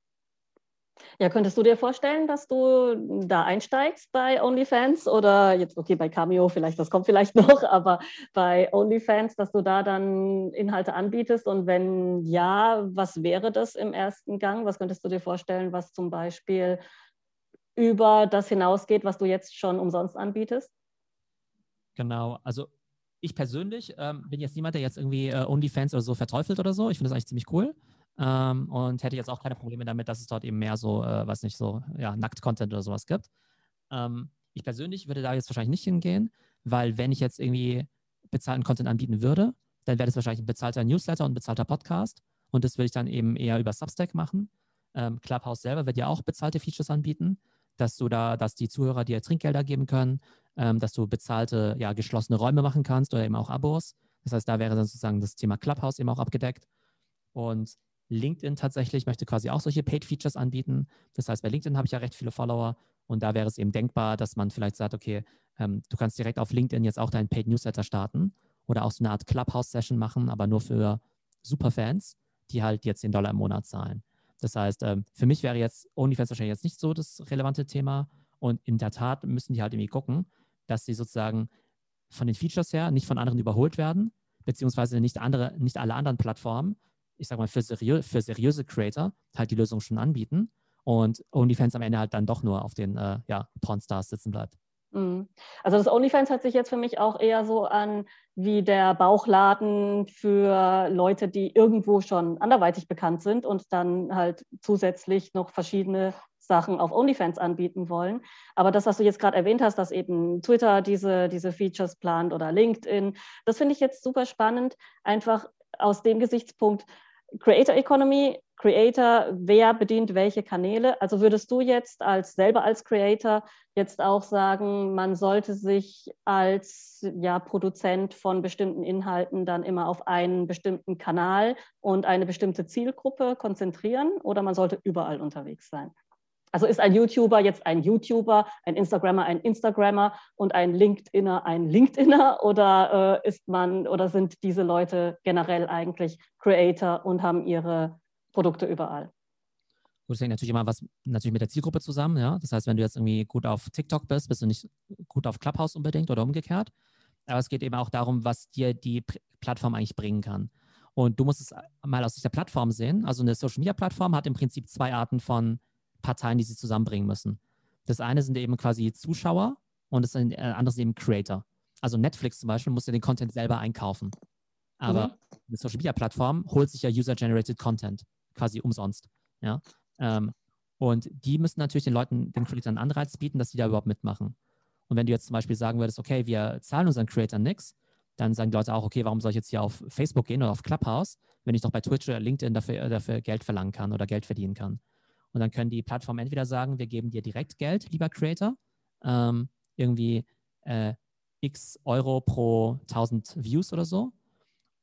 Ja, könntest du dir vorstellen, dass du da einsteigst bei OnlyFans oder jetzt, okay, bei Cameo vielleicht, das kommt vielleicht (laughs) noch, aber bei OnlyFans, dass du da dann Inhalte anbietest und wenn ja, was wäre das im ersten Gang? Was könntest du dir vorstellen, was zum Beispiel über das hinausgeht, was du jetzt schon umsonst anbietest? Genau, also ich persönlich ähm, bin jetzt niemand, der jetzt irgendwie äh, OnlyFans oder so verteufelt oder so. Ich finde das eigentlich ziemlich cool. Ähm, und hätte jetzt auch keine Probleme damit, dass es dort eben mehr so, äh, was nicht, so, ja, Nackt-Content oder sowas gibt. Ähm, ich persönlich würde da jetzt wahrscheinlich nicht hingehen, weil wenn ich jetzt irgendwie bezahlten Content anbieten würde, dann wäre das wahrscheinlich ein bezahlter Newsletter und ein bezahlter Podcast. Und das würde ich dann eben eher über Substack machen. ähm, Clubhouse selber wird ja auch bezahlte Features anbieten, dass du da, dass die Zuhörer dir Trinkgelder geben können, ähm, dass du bezahlte, ja, geschlossene Räume machen kannst oder eben auch Abos. Das heißt, da wäre dann sozusagen das Thema Clubhouse eben auch abgedeckt. Und LinkedIn tatsächlich möchte quasi auch solche Paid-Features anbieten. Das heißt, bei LinkedIn habe ich ja recht viele Follower und da wäre es eben denkbar, dass man vielleicht sagt, okay, ähm, du kannst direkt auf LinkedIn jetzt auch deinen Paid-Newsletter starten oder auch so eine Art Clubhouse-Session machen, aber nur für Superfans, die halt jetzt den Dollar im Monat zahlen. Das heißt, ähm, für mich wäre jetzt OnlyFans wahrscheinlich jetzt nicht so das relevante Thema und in der Tat müssen die halt irgendwie gucken, dass sie sozusagen von den Features her nicht von anderen überholt werden, beziehungsweise nicht, andere, nicht alle anderen Plattformen, ich sag mal, für, seriö für seriöse Creator halt die Lösung schon anbieten und OnlyFans am Ende halt dann doch nur auf den äh, ja, Pornstars sitzen bleibt. Mhm. Also das OnlyFans hört sich jetzt für mich auch eher so an wie der Bauchladen für Leute, die irgendwo schon anderweitig bekannt sind und dann halt zusätzlich noch verschiedene Sachen auf OnlyFans anbieten wollen. Aber das, was du jetzt gerade erwähnt hast, dass eben Twitter diese, diese Features plant oder LinkedIn, das finde ich jetzt super spannend, einfach aus dem Gesichtspunkt, Creator Economy, Creator, wer bedient welche Kanäle? Also würdest du jetzt als selber als Creator jetzt auch sagen, man sollte sich als ja, Produzent von bestimmten Inhalten dann immer auf einen bestimmten Kanal und eine bestimmte Zielgruppe konzentrieren oder man sollte überall unterwegs sein? Also ist ein YouTuber jetzt ein YouTuber, ein Instagrammer ein Instagrammer und ein LinkedIner ein LinkedIner oder äh, ist man oder sind diese Leute generell eigentlich Creator und haben ihre Produkte überall? Gut, das hängt natürlich immer was natürlich mit der Zielgruppe zusammen, ja. Das heißt, wenn du jetzt irgendwie gut auf TikTok bist, bist du nicht gut auf Clubhouse unbedingt oder umgekehrt. Aber es geht eben auch darum, was dir die Plattform eigentlich bringen kann. Und du musst es mal aus dieser Plattform sehen. Also eine Social Media Plattform hat im Prinzip zwei Arten von Parteien, die sie zusammenbringen müssen. Das eine sind eben quasi Zuschauer und das äh, andere sind eben Creator. Also Netflix zum Beispiel muss ja den Content selber einkaufen. Aber mhm. eine Social Media Plattform holt sich ja User-Generated Content quasi umsonst. Ja? Ähm, und die müssen natürlich den Leuten, den Creators einen Anreiz bieten, dass sie da überhaupt mitmachen. Und wenn du jetzt zum Beispiel sagen würdest, okay, wir zahlen unseren Creators nichts, dann sagen die Leute auch, okay, warum soll ich jetzt hier auf Facebook gehen oder auf Clubhouse, wenn ich doch bei Twitch oder LinkedIn dafür, dafür Geld verlangen kann oder Geld verdienen kann. Und dann können die Plattformen entweder sagen, wir geben dir direkt Geld, lieber Creator, ähm, irgendwie äh, x Euro pro 1000 Views oder so.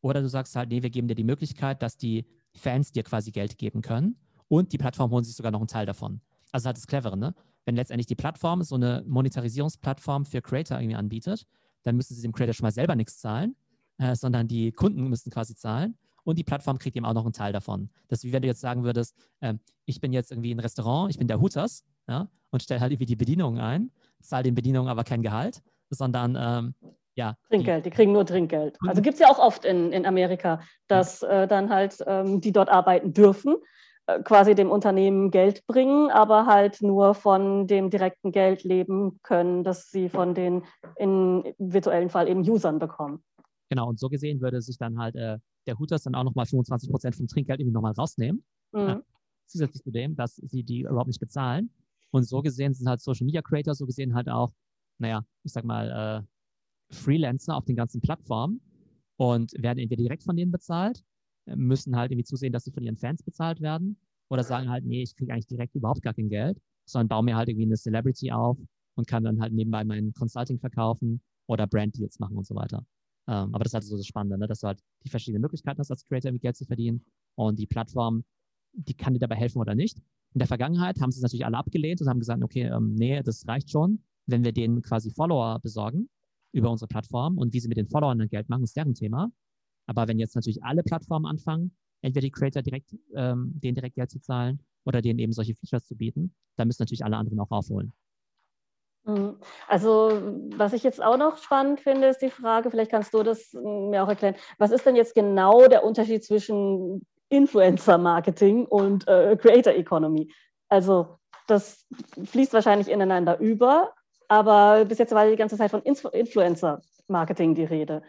Oder du sagst halt, nee, wir geben dir die Möglichkeit, dass die Fans dir quasi Geld geben können und die Plattform holen sich sogar noch einen Teil davon. Also halt das Clevere, ne? Wenn letztendlich die Plattform so eine Monetarisierungsplattform für Creator irgendwie anbietet, dann müssen sie dem Creator schon mal selber nichts zahlen, äh, sondern die Kunden müssen quasi zahlen und die Plattform kriegt eben auch noch einen Teil davon. Das ist wie wenn du jetzt sagen würdest, äh, ich bin jetzt irgendwie ein Restaurant, ich bin der Hooters ja, und stelle halt irgendwie die Bedienungen ein, zahle den Bedienungen aber kein Gehalt, sondern ähm, ja. Trinkgeld, die, die, kriegen nur Trinkgeld. Also gibt es ja auch oft in, in Amerika, dass äh, dann halt ähm, die dort arbeiten dürfen, äh, quasi dem Unternehmen Geld bringen, aber halt nur von dem direkten Geld leben können, das sie von den in virtuellen Fall eben Usern bekommen. Genau, und so gesehen würde sich dann halt äh, der Hooters dann auch nochmal 25 Prozent vom Trinkgeld irgendwie nochmal rausnehmen. Mhm. Ja, zusätzlich zu dem, dass sie die überhaupt nicht bezahlen. Und so gesehen sind halt Social Media Creator, so gesehen halt auch, naja, ich sag mal, äh, Freelancer auf den ganzen Plattformen und werden entweder direkt von denen bezahlt, äh, müssen halt irgendwie zusehen, dass sie von ihren Fans bezahlt werden oder sagen halt, nee, ich kriege eigentlich direkt überhaupt gar kein Geld, sondern baue mir halt irgendwie eine Celebrity auf und kann dann halt nebenbei mein Consulting verkaufen oder Brand Deals machen und so weiter. Ähm, aber das ist halt so das Spannende, ne? dass du halt die verschiedenen Möglichkeiten hast, als Creator mit Geld zu verdienen. Und die Plattform, die kann dir dabei helfen oder nicht. In der Vergangenheit haben sie es natürlich alle abgelehnt und haben gesagt, okay, ähm, nee, das reicht schon, wenn wir denen quasi Follower besorgen über unsere Plattform und wie sie mit den Followern dann Geld machen, ist deren Thema. Aber wenn jetzt natürlich alle Plattformen anfangen, entweder die Creator direkt, ähm, denen direkt Geld zu zahlen oder denen eben solche Features zu bieten, dann müssen natürlich alle anderen auch aufholen. Mhm. Also, was ich jetzt auch noch spannend finde, ist die Frage, vielleicht kannst du das hm, mir auch erklären, was ist denn jetzt genau der Unterschied zwischen Influencer-Marketing und äh, Creator Economy? Also, das fließt wahrscheinlich ineinander über, aber bis jetzt war die ganze Zeit von Influencer-Marketing die Rede.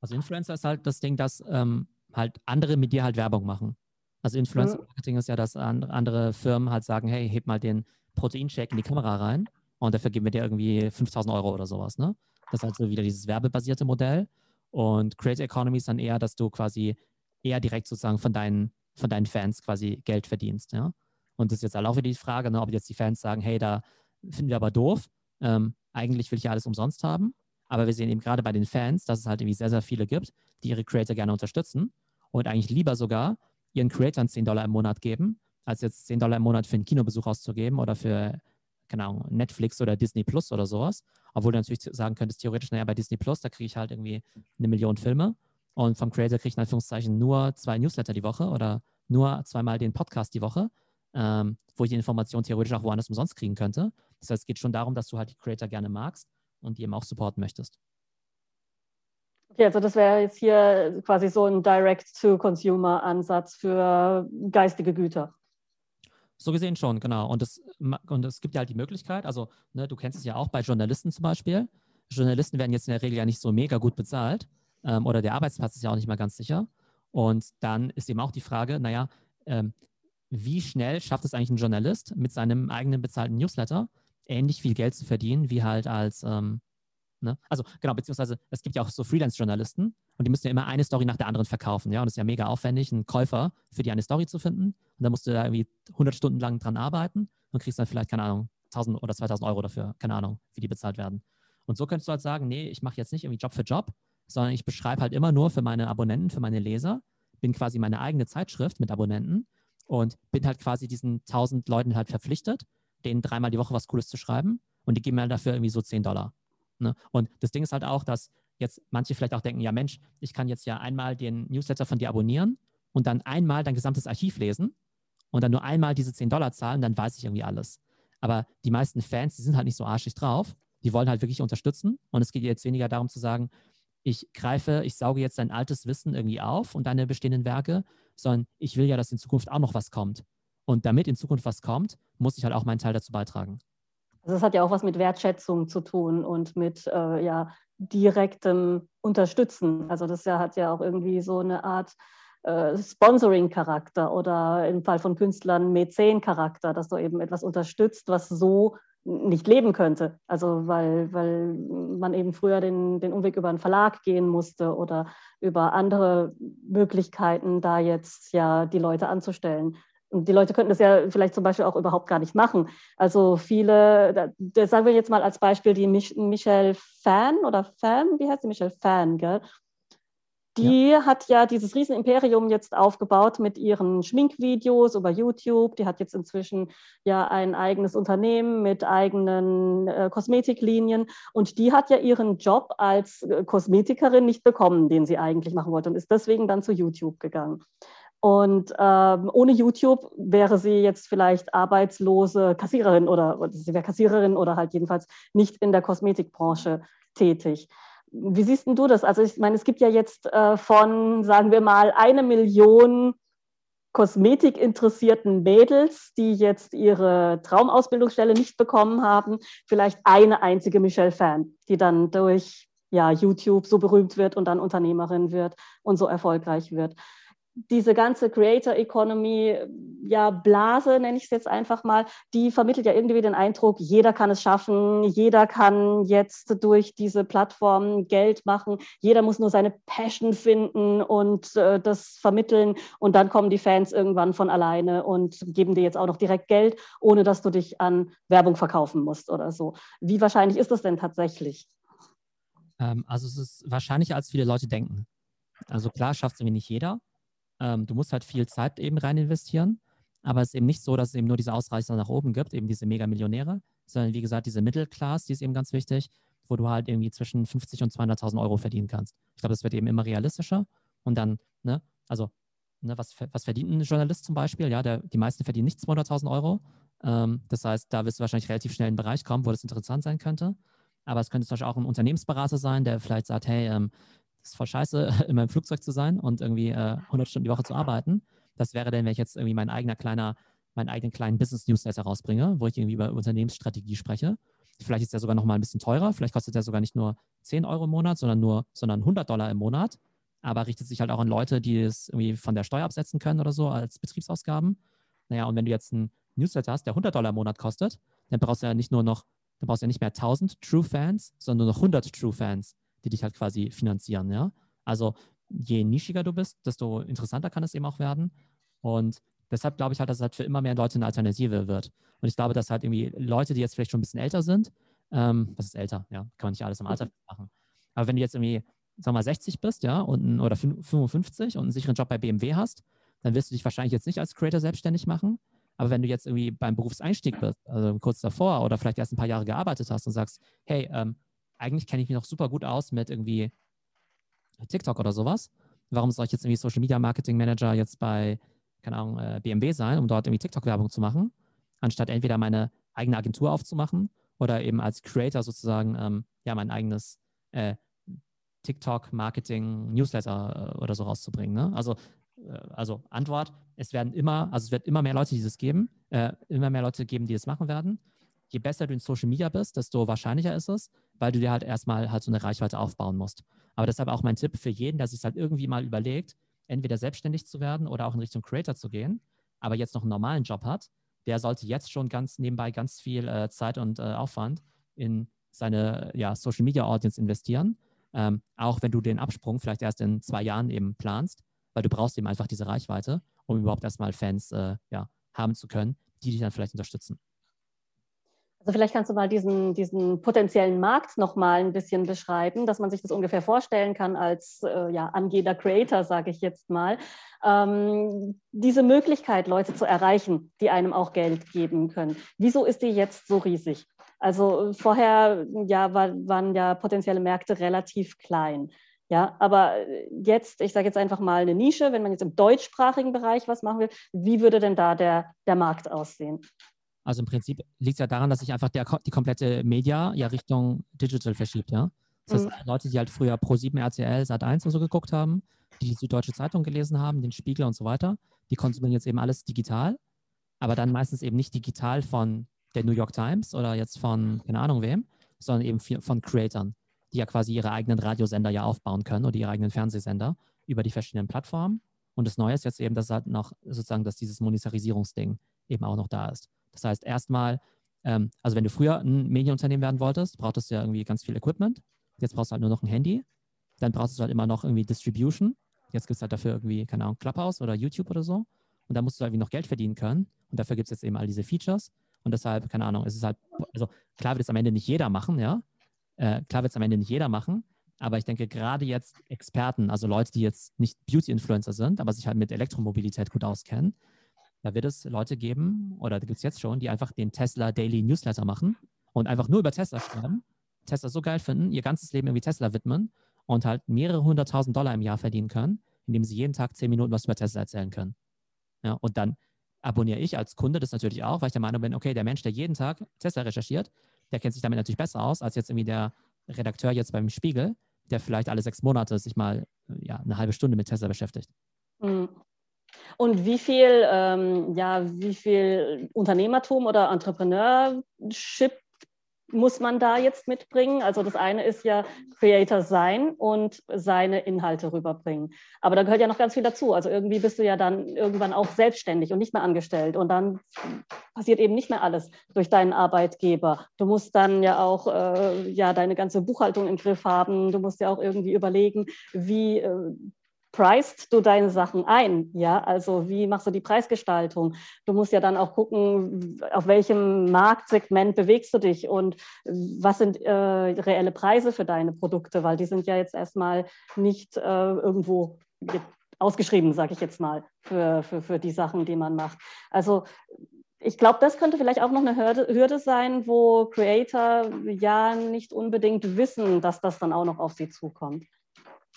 Also, Influencer ist halt das Ding, dass ähm, halt andere mit dir halt Werbung machen. Also, Influencer-Marketing mhm. ist ja, dass andere Firmen halt sagen: Hey, heb mal den Proteinshake in die Kamera rein und dafür geben wir dir irgendwie 5000 Euro oder sowas. Ne? Das ist halt so wieder dieses werbebasierte Modell. Und Creator Economy ist dann eher, dass du quasi eher direkt sozusagen von deinen von deinen Fans quasi Geld verdienst. Ja? Und das ist jetzt auch wieder die Frage, ne, ob jetzt die Fans sagen, hey, da finden wir aber doof. Ähm, eigentlich will ich ja alles umsonst haben. Aber wir sehen eben gerade bei den Fans, dass es halt irgendwie sehr, sehr viele gibt, die ihre Creator gerne unterstützen und eigentlich lieber sogar ihren Creatoren 10 Dollar im Monat geben, als jetzt 10 Dollar im Monat für einen Kinobesuch auszugeben oder für, keine Ahnung, Netflix oder Disney Plus oder sowas. Obwohl du natürlich sagen könntest, theoretisch, naja, bei Disney Plus, da kriege ich halt irgendwie eine Million Filme und vom Creator kriege ich in Anführungszeichen nur zwei Newsletter die Woche oder nur zweimal den Podcast die Woche, ähm, wo ich die Information theoretisch auch woanders umsonst kriegen könnte. Das heißt, es geht schon darum, dass du halt die Creator gerne magst und die eben auch supporten möchtest. Okay, also das wäre jetzt hier quasi so ein Direct-to-Consumer-Ansatz für geistige Güter. So gesehen schon, genau. Und es, und gibt ja halt die Möglichkeit, also ne, du kennst es ja auch bei Journalisten zum Beispiel. Journalisten werden jetzt in der Regel ja nicht so mega gut bezahlt ähm, oder der Arbeitsplatz ist ja auch nicht mal ganz sicher. Und dann ist eben auch die Frage, naja, ähm, wie schnell schafft es eigentlich ein Journalist mit seinem eigenen bezahlten Newsletter ähnlich viel Geld zu verdienen wie halt als ähm, Ne? Also genau, beziehungsweise es gibt ja auch so Freelance-Journalisten und die müssen ja immer eine Story nach der anderen verkaufen. Ja, und es ist ja mega aufwendig, einen Käufer für die eine Story zu finden. Und da musst du da irgendwie 100 Stunden lang dran arbeiten und kriegst dann vielleicht, keine Ahnung, 1000 oder 2000 Euro dafür, keine Ahnung, wie die bezahlt werden. Und so könntest du halt sagen, nee, ich mache jetzt nicht irgendwie Job für Job, sondern ich beschreibe halt immer nur für meine Abonnenten, für meine Leser, bin quasi meine eigene Zeitschrift mit Abonnenten und bin halt quasi diesen 1000 Leuten halt verpflichtet, denen dreimal die Woche was Cooles zu schreiben und die geben mir halt dafür irgendwie so 10 Dollar. Ne? Und das Ding ist halt auch, dass jetzt manche vielleicht auch denken, ja Mensch, ich kann jetzt ja einmal den Newsletter von dir abonnieren und dann einmal dein gesamtes Archiv lesen und dann nur einmal diese 10 Dollar zahlen, dann weiß ich irgendwie alles. Aber die meisten Fans, die sind halt nicht so arschig drauf. Die wollen halt wirklich unterstützen. Und es geht jetzt weniger darum zu sagen, ich greife, ich sauge jetzt dein altes Wissen irgendwie auf und deine bestehenden Werke, sondern ich will ja, dass in Zukunft auch noch was kommt. Und damit in Zukunft was kommt, muss ich halt auch meinen Teil dazu beitragen. Also es hat ja auch was mit Wertschätzung zu tun und mit äh, ja, direktem Unterstützen. Also das ja, hat ja auch irgendwie so eine Art äh, Sponsoring-Charakter oder im Fall von Künstlern Mäzen-Charakter, dass du eben etwas unterstützt, was so nicht leben könnte. Also weil, weil man eben früher den, den Umweg über einen Verlag gehen musste oder über andere Möglichkeiten, da jetzt ja die Leute anzustellen. Und die Leute könnten das ja vielleicht zum Beispiel auch überhaupt gar nicht machen. Also viele, das sagen wir jetzt mal als Beispiel die Mich Michelle Fan oder Fan, wie heißt sie? Michelle Fan, gell? Die ja. hat ja dieses Riesenimperium jetzt aufgebaut mit ihren Schminkvideos über YouTube. Die hat jetzt inzwischen ja ein eigenes Unternehmen mit eigenen äh, Kosmetiklinien. Und die hat ja ihren Job als äh, Kosmetikerin nicht bekommen, den sie eigentlich machen wollte und ist deswegen dann zu YouTube gegangen. Und ähm, ohne YouTube wäre sie jetzt vielleicht arbeitslose Kassiererin oder, oder sie wäre Kassiererin oder halt jedenfalls nicht in der Kosmetikbranche tätig. Wie siehst du das? Also ich meine, es gibt ja jetzt äh, von, sagen wir mal, eine Million kosmetikinteressierten Mädels, die jetzt ihre Traumausbildungsstelle nicht bekommen haben, vielleicht eine einzige Michelle Fan, die dann durch ja, YouTube so berühmt wird und dann Unternehmerin wird und so erfolgreich wird diese ganze Creator Economy, ja, Blase nenne ich es jetzt einfach mal, die vermittelt ja irgendwie den Eindruck, jeder kann es schaffen, jeder kann jetzt durch diese Plattform Geld machen, jeder muss nur seine Passion finden und äh, das vermitteln und dann kommen die Fans irgendwann von alleine und geben dir jetzt auch noch direkt Geld, ohne dass du dich an Werbung verkaufen musst oder so. Wie wahrscheinlich ist das denn tatsächlich? Ähm, also es ist wahrscheinlicher, als viele Leute denken. Also klar schafft es irgendwie nicht jeder, ähm, du musst halt viel Zeit eben rein investieren, aber es ist eben nicht so, dass es eben nur diese Ausreißer nach oben gibt, eben diese Mega-Millionäre, sondern wie gesagt, diese Mittelklasse, die ist eben ganz wichtig, wo du halt irgendwie zwischen 50 und 200.000 Euro verdienen kannst. Ich glaube, das wird eben immer realistischer und dann, ne, also, ne, was, was verdient ein Journalist zum Beispiel? Ja, der, die meisten verdienen nicht 200.000 Euro. Ähm, das heißt, da wirst du wahrscheinlich relativ schnell in einen Bereich kommen, wo das interessant sein könnte. Aber es könnte zum Beispiel auch ein Unternehmensberater sein, der vielleicht sagt, hey, ähm, ist voll scheiße, (laughs) in meinem Flugzeug zu sein und irgendwie äh, 100 Stunden die Woche zu arbeiten. Das wäre dann, wenn ich jetzt irgendwie mein eigener kleiner, meinen eigenen kleinen Business-Newsletter rausbringe, wo ich irgendwie über Unternehmensstrategie spreche. Vielleicht ist der sogar noch mal ein bisschen teurer. Vielleicht kostet der sogar nicht nur 10 Euro im Monat, sondern nur, sondern 100 Dollar im Monat. Aber richtet sich halt auch an Leute, die es irgendwie von der Steuer absetzen können oder so als Betriebsausgaben. Naja, und wenn du jetzt einen Newsletter hast, der 100 Dollar im Monat kostet, dann brauchst du ja nicht nur noch, dann brauchst du ja nicht mehr 1000 True Fans, sondern nur noch 100 True Fans die dich halt quasi finanzieren, ja. Also je nischiger du bist, desto interessanter kann es eben auch werden. Und deshalb glaube ich halt, dass es halt für immer mehr Leute eine Alternative wird. Und ich glaube, dass halt irgendwie Leute, die jetzt vielleicht schon ein bisschen älter sind, ähm, was ist älter? Ja, kann man nicht alles im Alter mhm. machen. Aber wenn du jetzt irgendwie, sag mal, 60 bist, ja, und, oder 55 und einen sicheren Job bei BMW hast, dann wirst du dich wahrscheinlich jetzt nicht als Creator selbstständig machen. Aber wenn du jetzt irgendwie beim Berufseinstieg bist, also kurz davor oder vielleicht erst ein paar Jahre gearbeitet hast und sagst, hey, ähm, eigentlich kenne ich mich noch super gut aus mit irgendwie TikTok oder sowas. Warum soll ich jetzt irgendwie Social Media Marketing Manager jetzt bei, keine Ahnung, äh, BMW sein, um dort irgendwie TikTok-Werbung zu machen, anstatt entweder meine eigene Agentur aufzumachen oder eben als Creator sozusagen ähm, ja mein eigenes äh, TikTok-Marketing-Newsletter äh, oder so rauszubringen. Ne? Also, äh, also Antwort, es werden immer, also es wird immer mehr Leute, die das geben, äh, immer mehr Leute geben, die das machen werden. Je besser du in Social Media bist, desto wahrscheinlicher ist es, weil du dir halt erstmal halt so eine Reichweite aufbauen musst. Aber deshalb auch mein Tipp für jeden, der sich halt irgendwie mal überlegt, entweder selbstständig zu werden oder auch in Richtung Creator zu gehen, aber jetzt noch einen normalen Job hat, der sollte jetzt schon ganz nebenbei ganz viel äh, Zeit und äh, Aufwand in seine ja, Social Media Audience investieren. Ähm, auch wenn du den Absprung vielleicht erst in zwei Jahren eben planst, weil du brauchst eben einfach diese Reichweite, um überhaupt erstmal Fans äh, ja, haben zu können, die dich dann vielleicht unterstützen. Also vielleicht kannst du mal diesen, diesen potenziellen Markt noch mal ein bisschen beschreiben, dass man sich das ungefähr vorstellen kann als äh, ja, angehender Creator, sage ich jetzt mal. Ähm, diese Möglichkeit, Leute zu erreichen, die einem auch Geld geben können. Wieso ist die jetzt so riesig? Also vorher ja, war, waren ja potenzielle Märkte relativ klein. Ja, aber jetzt, ich sage jetzt einfach mal eine Nische, wenn man jetzt im deutschsprachigen Bereich was machen will, wie würde denn da der, der Markt aussehen? Also im Prinzip liegt es ja daran, dass sich einfach der, die komplette Media ja Richtung Digital verschiebt, ja. Das heißt, mhm. Leute, die halt früher Pro7, RTL, Sat1 und so geguckt haben, die die Süddeutsche Zeitung gelesen haben, den Spiegel und so weiter, die konsumieren jetzt eben alles digital, aber dann meistens eben nicht digital von der New York Times oder jetzt von, keine Ahnung wem, sondern eben von Creatern, die ja quasi ihre eigenen Radiosender ja aufbauen können oder ihre eigenen Fernsehsender über die verschiedenen Plattformen. Und das Neue ist jetzt eben, dass halt noch sozusagen, dass dieses Monetarisierungsding eben auch noch da ist. Das heißt, erstmal, ähm, also wenn du früher ein Medienunternehmen werden wolltest, brauchtest du ja irgendwie ganz viel Equipment. Jetzt brauchst du halt nur noch ein Handy. Dann brauchst du halt immer noch irgendwie Distribution. Jetzt gibt es halt dafür irgendwie, keine Ahnung, Clubhouse oder YouTube oder so. Und da musst du irgendwie noch Geld verdienen können. Und dafür gibt es jetzt eben all diese Features. Und deshalb, keine Ahnung, es ist halt, also klar wird es am Ende nicht jeder machen, ja. Äh, klar wird es am Ende nicht jeder machen. Aber ich denke, gerade jetzt Experten, also Leute, die jetzt nicht Beauty-Influencer sind, aber sich halt mit Elektromobilität gut auskennen, da wird es Leute geben, oder da gibt es jetzt schon, die einfach den Tesla Daily Newsletter machen und einfach nur über Tesla schreiben, Tesla so geil finden, ihr ganzes Leben irgendwie Tesla widmen und halt mehrere hunderttausend Dollar im Jahr verdienen können, indem sie jeden Tag zehn Minuten was über Tesla erzählen können. Ja, und dann abonniere ich als Kunde das natürlich auch, weil ich der Meinung bin, okay, der Mensch, der jeden Tag Tesla recherchiert, der kennt sich damit natürlich besser aus, als jetzt irgendwie der Redakteur jetzt beim Spiegel, der vielleicht alle sechs Monate sich mal ja, eine halbe Stunde mit Tesla beschäftigt. Mhm. Und wie viel, ähm, ja, wie viel Unternehmertum oder Entrepreneurship muss man da jetzt mitbringen? Also das eine ist ja Creator sein und seine Inhalte rüberbringen. Aber da gehört ja noch ganz viel dazu. Also irgendwie bist du ja dann irgendwann auch selbstständig und nicht mehr angestellt. Und dann passiert eben nicht mehr alles durch deinen Arbeitgeber. Du musst dann ja auch äh, ja, deine ganze Buchhaltung im Griff haben. Du musst ja auch irgendwie überlegen, wie äh, preist du deine Sachen ein? Ja, also wie machst du die Preisgestaltung? Du musst ja dann auch gucken, auf welchem Marktsegment bewegst du dich und was sind äh, reelle Preise für deine Produkte, weil die sind ja jetzt erstmal nicht äh, irgendwo ausgeschrieben, sage ich jetzt mal, für, für, für die Sachen, die man macht. Also ich glaube, das könnte vielleicht auch noch eine Hürde, Hürde, sein, wo Creator ja nicht unbedingt wissen, dass das dann auch noch auf sie zukommt.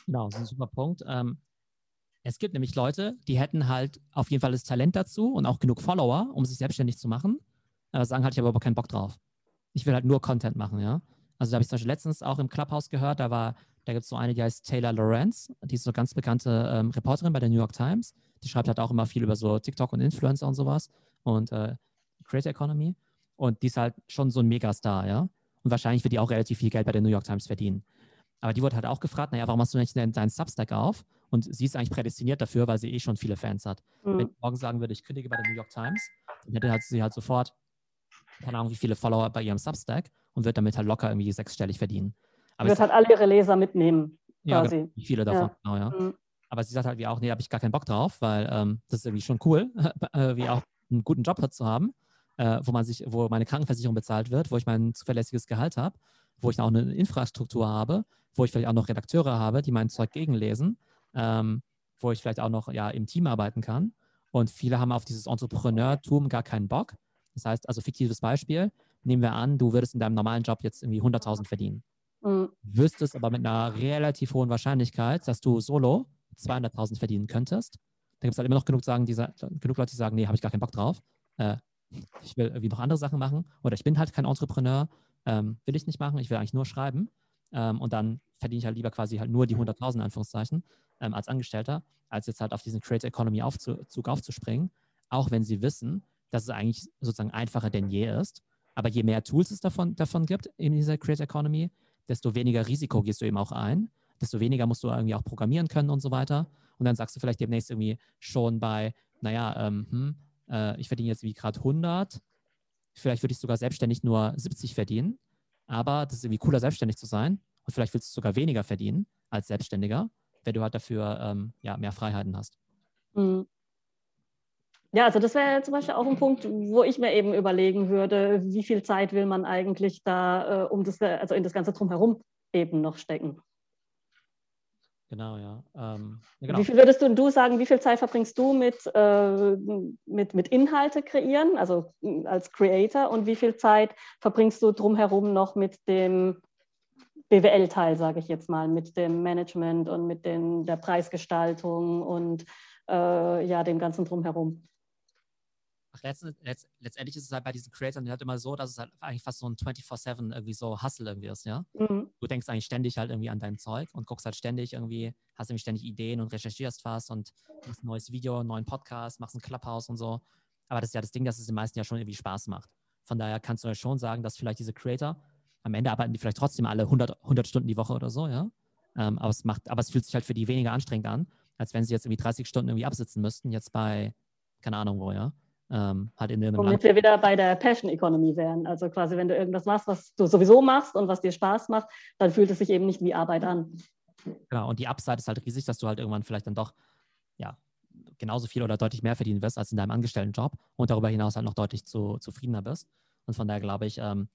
Genau, das ist ein super Punkt. Ähm, es gibt nämlich Leute, die hätten halt auf jeden Fall das Talent dazu und auch genug Follower, um sich selbstständig zu machen, aber sagen halt, ich habe aber keinen Bock drauf. Ich will halt nur Content machen, ja. Also da habe ich zum Beispiel letztens auch im Clubhouse gehört, da war, da gibt es so eine, die heißt Taylor Lorenz, die ist so ganz bekannte ähm, Reporterin bei der New York Times. Die schreibt halt auch immer viel über so TikTok und Influencer und sowas und äh, Creator Economy. Und die ist halt schon so ein Megastar, ja. Und wahrscheinlich wird die auch relativ viel Geld bei der New York Times verdienen. Aber die wurde halt auch gefragt, naja, warum machst du nicht deinen Substack auf? Und sie ist eigentlich prädestiniert dafür, weil sie eh schon viele Fans hat. Mhm. Wenn ich morgen sagen würde, ich kündige bei der New York Times, dann hätte halt sie halt sofort, keine Ahnung, wie viele Follower bei ihrem Substack und wird damit halt locker irgendwie sechsstellig verdienen. Aber wird halt alle ihre Leser mitnehmen, quasi. Ja, viele davon, ja. genau, ja. Mhm. aber sie sagt halt wie auch, nee, habe ich gar keinen Bock drauf, weil ähm, das ist irgendwie schon cool, (laughs) äh, wie auch einen guten Job zu haben, äh, wo man sich, wo meine Krankenversicherung bezahlt wird, wo ich mein zuverlässiges Gehalt habe, wo ich auch eine Infrastruktur habe, wo ich vielleicht auch noch Redakteure habe, die mein Zeug gegenlesen, ähm, wo ich vielleicht auch noch ja, im Team arbeiten kann. Und viele haben auf dieses Entrepreneurtum gar keinen Bock. Das heißt, also fiktives Beispiel, nehmen wir an, du würdest in deinem normalen Job jetzt irgendwie 100.000 verdienen. Mhm. Wüsstest aber mit einer relativ hohen Wahrscheinlichkeit, dass du solo 200.000 verdienen könntest. Da gibt es halt immer noch genug, sagen, die, genug Leute, die sagen, nee, habe ich gar keinen Bock drauf. Äh, ich will irgendwie noch andere Sachen machen oder ich bin halt kein Entrepreneur, ähm, will ich nicht machen, ich will eigentlich nur schreiben. Ähm, und dann verdiene ich halt lieber quasi halt nur die 100.000 Anführungszeichen ähm, als Angestellter, als jetzt halt auf diesen Creator Economy Aufzug aufzuspringen, auch wenn sie wissen, dass es eigentlich sozusagen einfacher denn je ist. Aber je mehr Tools es davon, davon gibt in dieser Creator Economy, desto weniger Risiko gehst du eben auch ein, desto weniger musst du irgendwie auch programmieren können und so weiter. Und dann sagst du vielleicht demnächst irgendwie schon bei, naja, ähm, hm, äh, ich verdiene jetzt wie gerade 100, vielleicht würde ich sogar selbstständig nur 70 verdienen, aber das ist irgendwie cooler, selbstständig zu sein und vielleicht willst du sogar weniger verdienen als Selbstständiger, wenn du halt dafür ähm, ja, mehr Freiheiten hast. Mhm. Ja, also das wäre zum Beispiel auch ein Punkt, wo ich mir eben überlegen würde, wie viel Zeit will man eigentlich da äh, um das, also in das Ganze drumherum eben noch stecken. Genau, ja. Ähm, genau. Wie viel würdest du, du sagen, wie viel Zeit verbringst du mit, äh, mit, mit Inhalte kreieren, also als Creator, und wie viel Zeit verbringst du drumherum noch mit dem BWL-Teil, sage ich jetzt mal, mit dem Management und mit den, der Preisgestaltung und äh, ja, dem Ganzen drumherum? Ach, letzt, letzt, letztendlich ist es halt bei diesen Creators halt immer so, dass es halt eigentlich fast so ein 24-7 irgendwie so Hustle irgendwie ist, ja. Mhm. Du denkst eigentlich ständig halt irgendwie an dein Zeug und guckst halt ständig irgendwie, hast irgendwie ständig Ideen und recherchierst was und machst ein neues Video, einen neuen Podcast, machst ein Clubhouse und so. Aber das ist ja das Ding, dass es den meisten ja schon irgendwie Spaß macht. Von daher kannst du ja schon sagen, dass vielleicht diese Creator, am Ende arbeiten die vielleicht trotzdem alle 100, 100 Stunden die Woche oder so, ja. Ähm, aber, es macht, aber es fühlt sich halt für die weniger anstrengend an, als wenn sie jetzt irgendwie 30 Stunden irgendwie absitzen müssten, jetzt bei, keine Ahnung wo, ja. Ähm, halt in Womit Land. wir wieder bei der Passion Economy wären. Also quasi, wenn du irgendwas machst, was du sowieso machst und was dir Spaß macht, dann fühlt es sich eben nicht wie Arbeit an. Genau, und die Upside ist halt riesig, dass du halt irgendwann vielleicht dann doch, ja, genauso viel oder deutlich mehr verdienen wirst als in deinem Angestelltenjob und darüber hinaus halt noch deutlich zu, zufriedener bist. Und von daher glaube ich, ähm,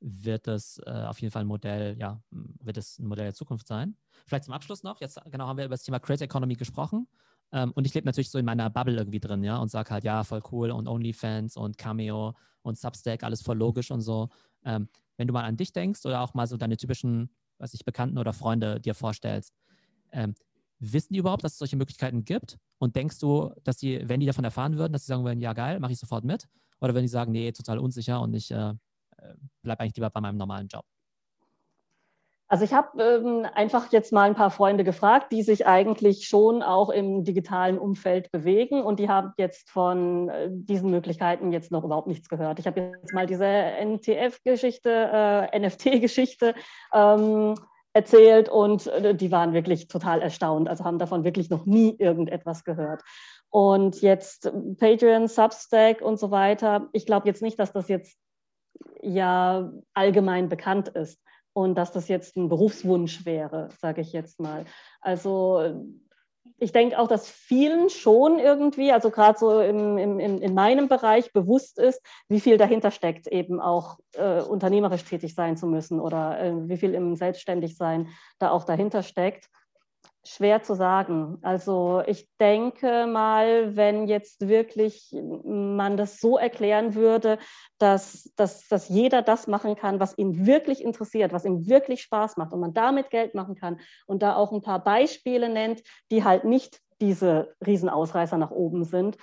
wird es äh, auf jeden Fall ein Modell, ja, wird es ein Modell der Zukunft sein. Vielleicht zum Abschluss noch, jetzt genau haben wir über das Thema Creator Economy gesprochen. Ähm, und ich lebe natürlich so in meiner Bubble irgendwie drin, ja, und sage halt, ja, voll cool und OnlyFans und Cameo und Substack, alles voll logisch und so. Ähm, wenn du mal an dich denkst oder auch mal so deine typischen, weiß ich, Bekannten oder Freunde dir vorstellst, ähm, wissen die überhaupt, dass es solche Möglichkeiten gibt? Und denkst du, dass die, wenn die davon erfahren würden, dass sie sagen würden, ja geil, mache ich sofort mit? Oder wenn die sagen, nee, total unsicher und ich äh, äh bleibe eigentlich lieber bei meinem normalen Job? Also ich habe ähm, einfach jetzt mal ein paar Freunde gefragt, die sich eigentlich schon auch im digitalen Umfeld bewegen und die haben jetzt von äh, diesen Möglichkeiten jetzt noch überhaupt nichts gehört. Ich habe jetzt mal diese NTF-Geschichte, äh, NFT-Geschichte ähm, erzählt und äh, die waren wirklich total erstaunt, also haben davon wirklich noch nie irgendetwas gehört. Und jetzt Patreon, Substack und so weiter. Ich glaube jetzt nicht, dass das jetzt ja allgemein bekannt ist und dass das jetzt ein Berufswunsch wäre, sage ich jetzt mal. Also ich denke auch, dass vielen schon irgendwie, also gerade so im, im, in meinem Bereich bewusst ist, wie viel dahinter steckt, eben auch äh, unternehmerisch tätig sein zu müssen oder äh, wie viel im Selbstständigsein da auch dahinter steckt. Schwer zu sagen. Also ich denke mal, wenn jetzt wirklich man das so erklären würde, dass, dass, dass jeder das machen kann, was ihn wirklich interessiert, was ihm wirklich Spaß macht und man damit Geld machen kann und da auch ein paar Beispiele nennt, die halt nicht diese Riesenausreißer nach oben sind,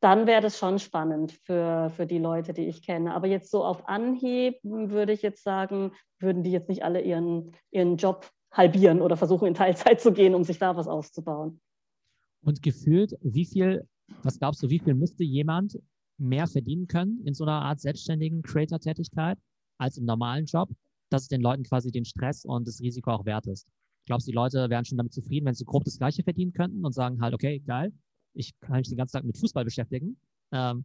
dann wäre das schon spannend für, für die Leute, die ich kenne. Aber jetzt so auf Anhieb würde ich jetzt sagen, würden die jetzt nicht alle ihren, ihren Job halbieren oder versuchen in Teilzeit zu gehen, um sich da was auszubauen. Und gefühlt, wie viel, was glaubst du, wie viel müsste jemand mehr verdienen können in so einer Art selbstständigen Creator-Tätigkeit als im normalen Job, dass es den Leuten quasi den Stress und das Risiko auch wert ist? Glaubst du, die Leute wären schon damit zufrieden, wenn sie grob das Gleiche verdienen könnten und sagen halt, okay, geil, ich kann mich den ganzen Tag mit Fußball beschäftigen. Ähm,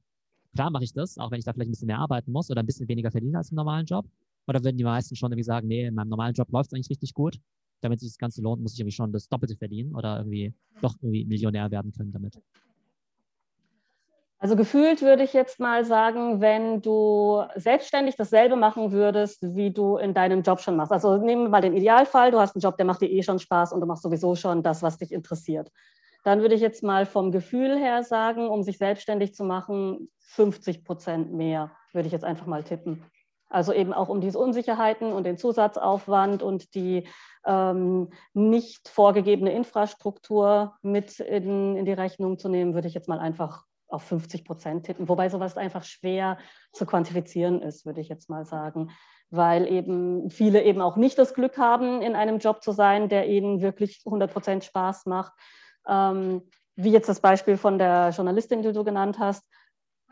klar mache ich das, auch wenn ich da vielleicht ein bisschen mehr arbeiten muss oder ein bisschen weniger verdiene als im normalen Job. Oder würden die meisten schon irgendwie sagen, nee, in meinem normalen Job läuft es eigentlich richtig gut damit sich das Ganze lohnt, muss ich irgendwie schon das Doppelte verdienen oder irgendwie doch irgendwie Millionär werden können damit. Also gefühlt würde ich jetzt mal sagen, wenn du selbstständig dasselbe machen würdest, wie du in deinem Job schon machst. Also nehmen wir mal den Idealfall, du hast einen Job, der macht dir eh schon Spaß und du machst sowieso schon das, was dich interessiert. Dann würde ich jetzt mal vom Gefühl her sagen, um sich selbstständig zu machen, 50 Prozent mehr, würde ich jetzt einfach mal tippen. Also eben auch um diese Unsicherheiten und den Zusatzaufwand und die ähm, nicht vorgegebene Infrastruktur mit in, in die Rechnung zu nehmen, würde ich jetzt mal einfach auf 50 Prozent tippen, wobei sowas einfach schwer zu quantifizieren ist, würde ich jetzt mal sagen, weil eben viele eben auch nicht das Glück haben, in einem Job zu sein, der ihnen wirklich 100 Prozent Spaß macht. Ähm, wie jetzt das Beispiel von der Journalistin, die du genannt hast,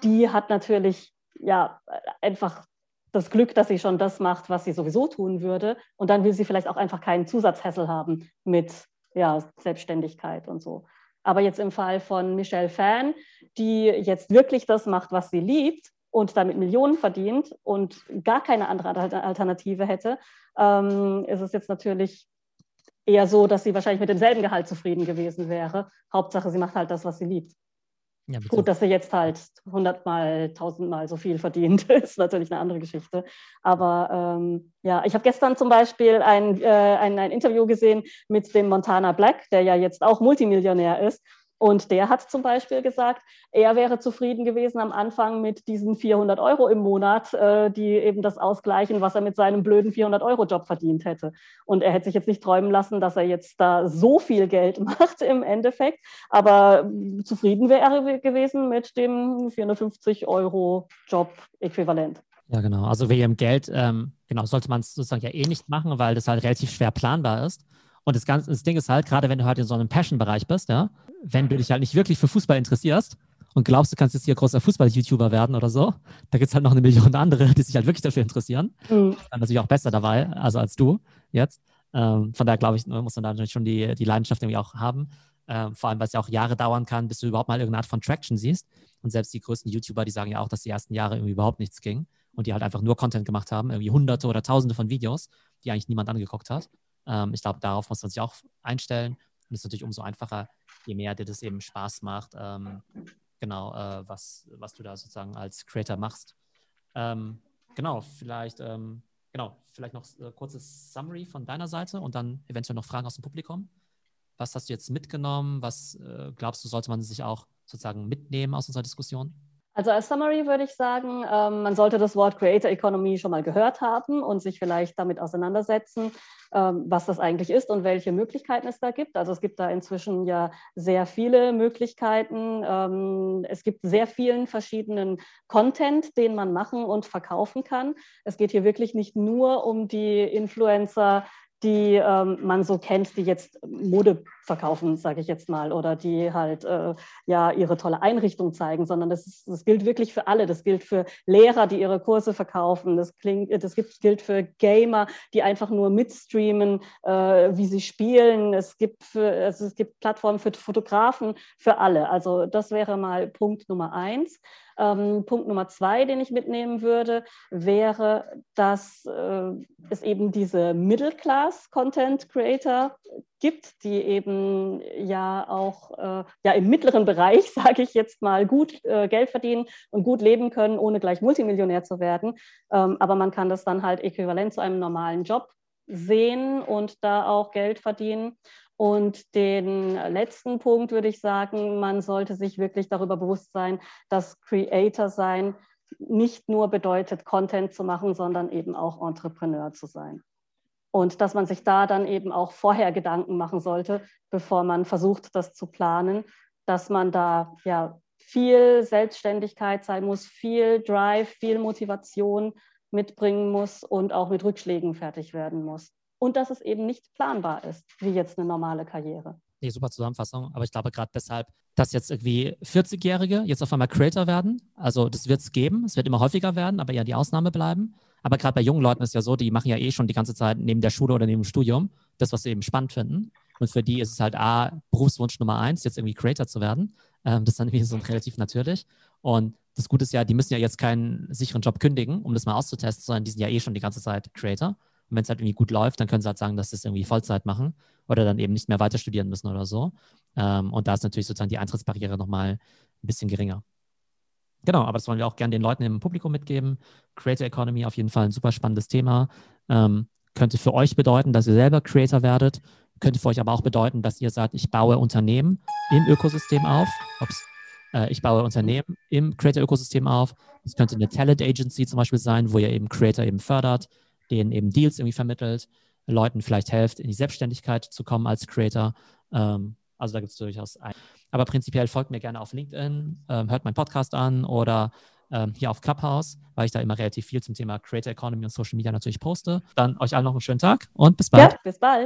die hat natürlich ja einfach das Glück, dass sie schon das macht, was sie sowieso tun würde. Und dann will sie vielleicht auch einfach keinen Zusatzhässel haben mit ja, Selbstständigkeit und so. Aber jetzt im Fall von Michelle Fan, die jetzt wirklich das macht, was sie liebt und damit Millionen verdient und gar keine andere Alternative hätte, ähm, ist es jetzt natürlich eher so, dass sie wahrscheinlich mit demselben Gehalt zufrieden gewesen wäre. Hauptsache, sie macht halt das, was sie liebt. Ja, Gut, dass sie jetzt halt hundertmal, tausendmal so viel verdient, (laughs) ist natürlich eine andere Geschichte. Aber ähm, ja, ich habe gestern zum Beispiel ein, äh, ein, ein Interview gesehen mit dem Montana Black, der ja jetzt auch Multimillionär ist. Und der hat zum Beispiel gesagt, er wäre zufrieden gewesen am Anfang mit diesen 400 Euro im Monat, äh, die eben das ausgleichen, was er mit seinem blöden 400-Euro-Job verdient hätte. Und er hätte sich jetzt nicht träumen lassen, dass er jetzt da so viel Geld (laughs) macht im Endeffekt. Aber äh, zufrieden wäre er gewesen mit dem 450-Euro-Job-Äquivalent. Ja, genau. Also wegen Geld, ähm, genau, sollte man es sozusagen ja eh nicht machen, weil das halt relativ schwer planbar ist. Und das, ganze, das Ding ist halt, gerade wenn du halt in so einem Passion-Bereich bist, ja, wenn du dich halt nicht wirklich für Fußball interessierst und glaubst, du kannst jetzt hier großer Fußball-YouTuber werden oder so, da gibt es halt noch eine Million andere, die sich halt wirklich dafür interessieren. Mhm. Dann natürlich auch besser dabei, also als du jetzt. Ähm, von daher glaube ich, muss man da natürlich schon die, die Leidenschaft irgendwie auch haben. Ähm, vor allem, weil es ja auch Jahre dauern kann, bis du überhaupt mal irgendeine Art von Traction siehst. Und selbst die größten YouTuber, die sagen ja auch, dass die ersten Jahre irgendwie überhaupt nichts ging und die halt einfach nur Content gemacht haben, irgendwie hunderte oder tausende von Videos, die eigentlich niemand angeguckt hat. Ähm, ich glaube, darauf muss man sich auch einstellen. Und es ist natürlich umso einfacher, je mehr dir das eben Spaß macht, ähm, genau, äh, was, was du da sozusagen als Creator machst. Ähm, genau, vielleicht, ähm, genau, vielleicht noch ein äh, kurzes Summary von deiner Seite und dann eventuell noch Fragen aus dem Publikum. Was hast du jetzt mitgenommen? Was äh, glaubst du, sollte man sich auch sozusagen mitnehmen aus unserer Diskussion? Also als Summary würde ich sagen, ähm, man sollte das Wort Creator Economy schon mal gehört haben und sich vielleicht damit auseinandersetzen, ähm, was das eigentlich ist und welche Möglichkeiten es da gibt. Also es gibt da inzwischen ja sehr viele Möglichkeiten. Ähm, es gibt sehr vielen verschiedenen Content, den man machen und verkaufen kann. Es geht hier wirklich nicht nur um die Influencer, die ähm, man so kennt, die jetzt Mode verkaufen, sage ich jetzt mal, oder die halt äh, ja ihre tolle Einrichtung zeigen, sondern das, ist, das gilt wirklich für alle. Das gilt für Lehrer, die ihre Kurse verkaufen. Das, klingt, das gibt, gilt für Gamer, die einfach nur mitstreamen, äh, wie sie spielen. Es gibt, für, also es gibt Plattformen für Fotografen, für alle. Also das wäre mal Punkt Nummer eins. Ähm, Punkt Nummer zwei, den ich mitnehmen würde, wäre, dass äh, es eben diese Middle-Class-Content-Creator gibt, die eben ja auch äh, ja im mittleren Bereich, (laughs) sage ich jetzt mal, gut äh, Geld verdienen und gut leben können, ohne gleich Multimillionär zu werden. Ähm, aber man kann das dann halt äquivalent zu einem normalen Job sehen und da auch Geld verdienen. Und den letzten Punkt würde ich sagen, man sollte sich wirklich darüber bewusst sein, dass Creator sein nicht nur bedeutet, Content zu machen, sondern eben auch Entrepreneur zu sein. Und dass man sich da dann eben auch vorher Gedanken machen sollte, bevor man versucht, das zu planen, dass man da ja viel Selbstständigkeit sein muss, viel Drive, viel Motivation mitbringen muss und auch mit Rückschlägen fertig werden muss und dass es eben nicht planbar ist, wie jetzt eine normale Karriere. Nee, super Zusammenfassung. Aber ich glaube gerade deshalb, dass jetzt irgendwie 40-Jährige jetzt auf einmal Creator werden. Also das wird es geben, es wird immer häufiger werden, aber eher die Ausnahme bleiben. Aber gerade bei jungen Leuten ist ja so, die machen ja eh schon die ganze Zeit neben der Schule oder neben dem Studium das, was sie eben spannend finden. Und für die ist es halt A, Berufswunsch Nummer eins, jetzt irgendwie Creator zu werden. Ähm, das ist dann (laughs) irgendwie so relativ natürlich. Und das Gute ist ja, die müssen ja jetzt keinen sicheren Job kündigen, um das mal auszutesten, sondern die sind ja eh schon die ganze Zeit Creator. Und wenn es halt irgendwie gut läuft, dann können sie halt sagen, dass sie es irgendwie Vollzeit machen oder dann eben nicht mehr weiter studieren müssen oder so. Ähm, und da ist natürlich sozusagen die Eintrittsbarriere nochmal ein bisschen geringer. Genau, aber das wollen wir auch gerne den Leuten im Publikum mitgeben. Creator Economy auf jeden Fall ein super spannendes Thema. Ähm, könnte für euch bedeuten, dass ihr selber Creator werdet, könnte für euch aber auch bedeuten, dass ihr sagt, ich baue Unternehmen im Ökosystem auf. Ups. Äh, ich baue Unternehmen im Creator-Ökosystem auf. Das könnte eine Talent Agency zum Beispiel sein, wo ihr eben Creator eben fördert, denen eben Deals irgendwie vermittelt, Leuten vielleicht helft, in die Selbstständigkeit zu kommen als Creator. Ähm, also da gibt es durchaus ein. Aber prinzipiell folgt mir gerne auf LinkedIn, ähm, hört meinen Podcast an oder ähm, hier auf Clubhouse, weil ich da immer relativ viel zum Thema Creator Economy und Social Media natürlich poste. Dann euch allen noch einen schönen Tag und bis bald. Ja, bis bald.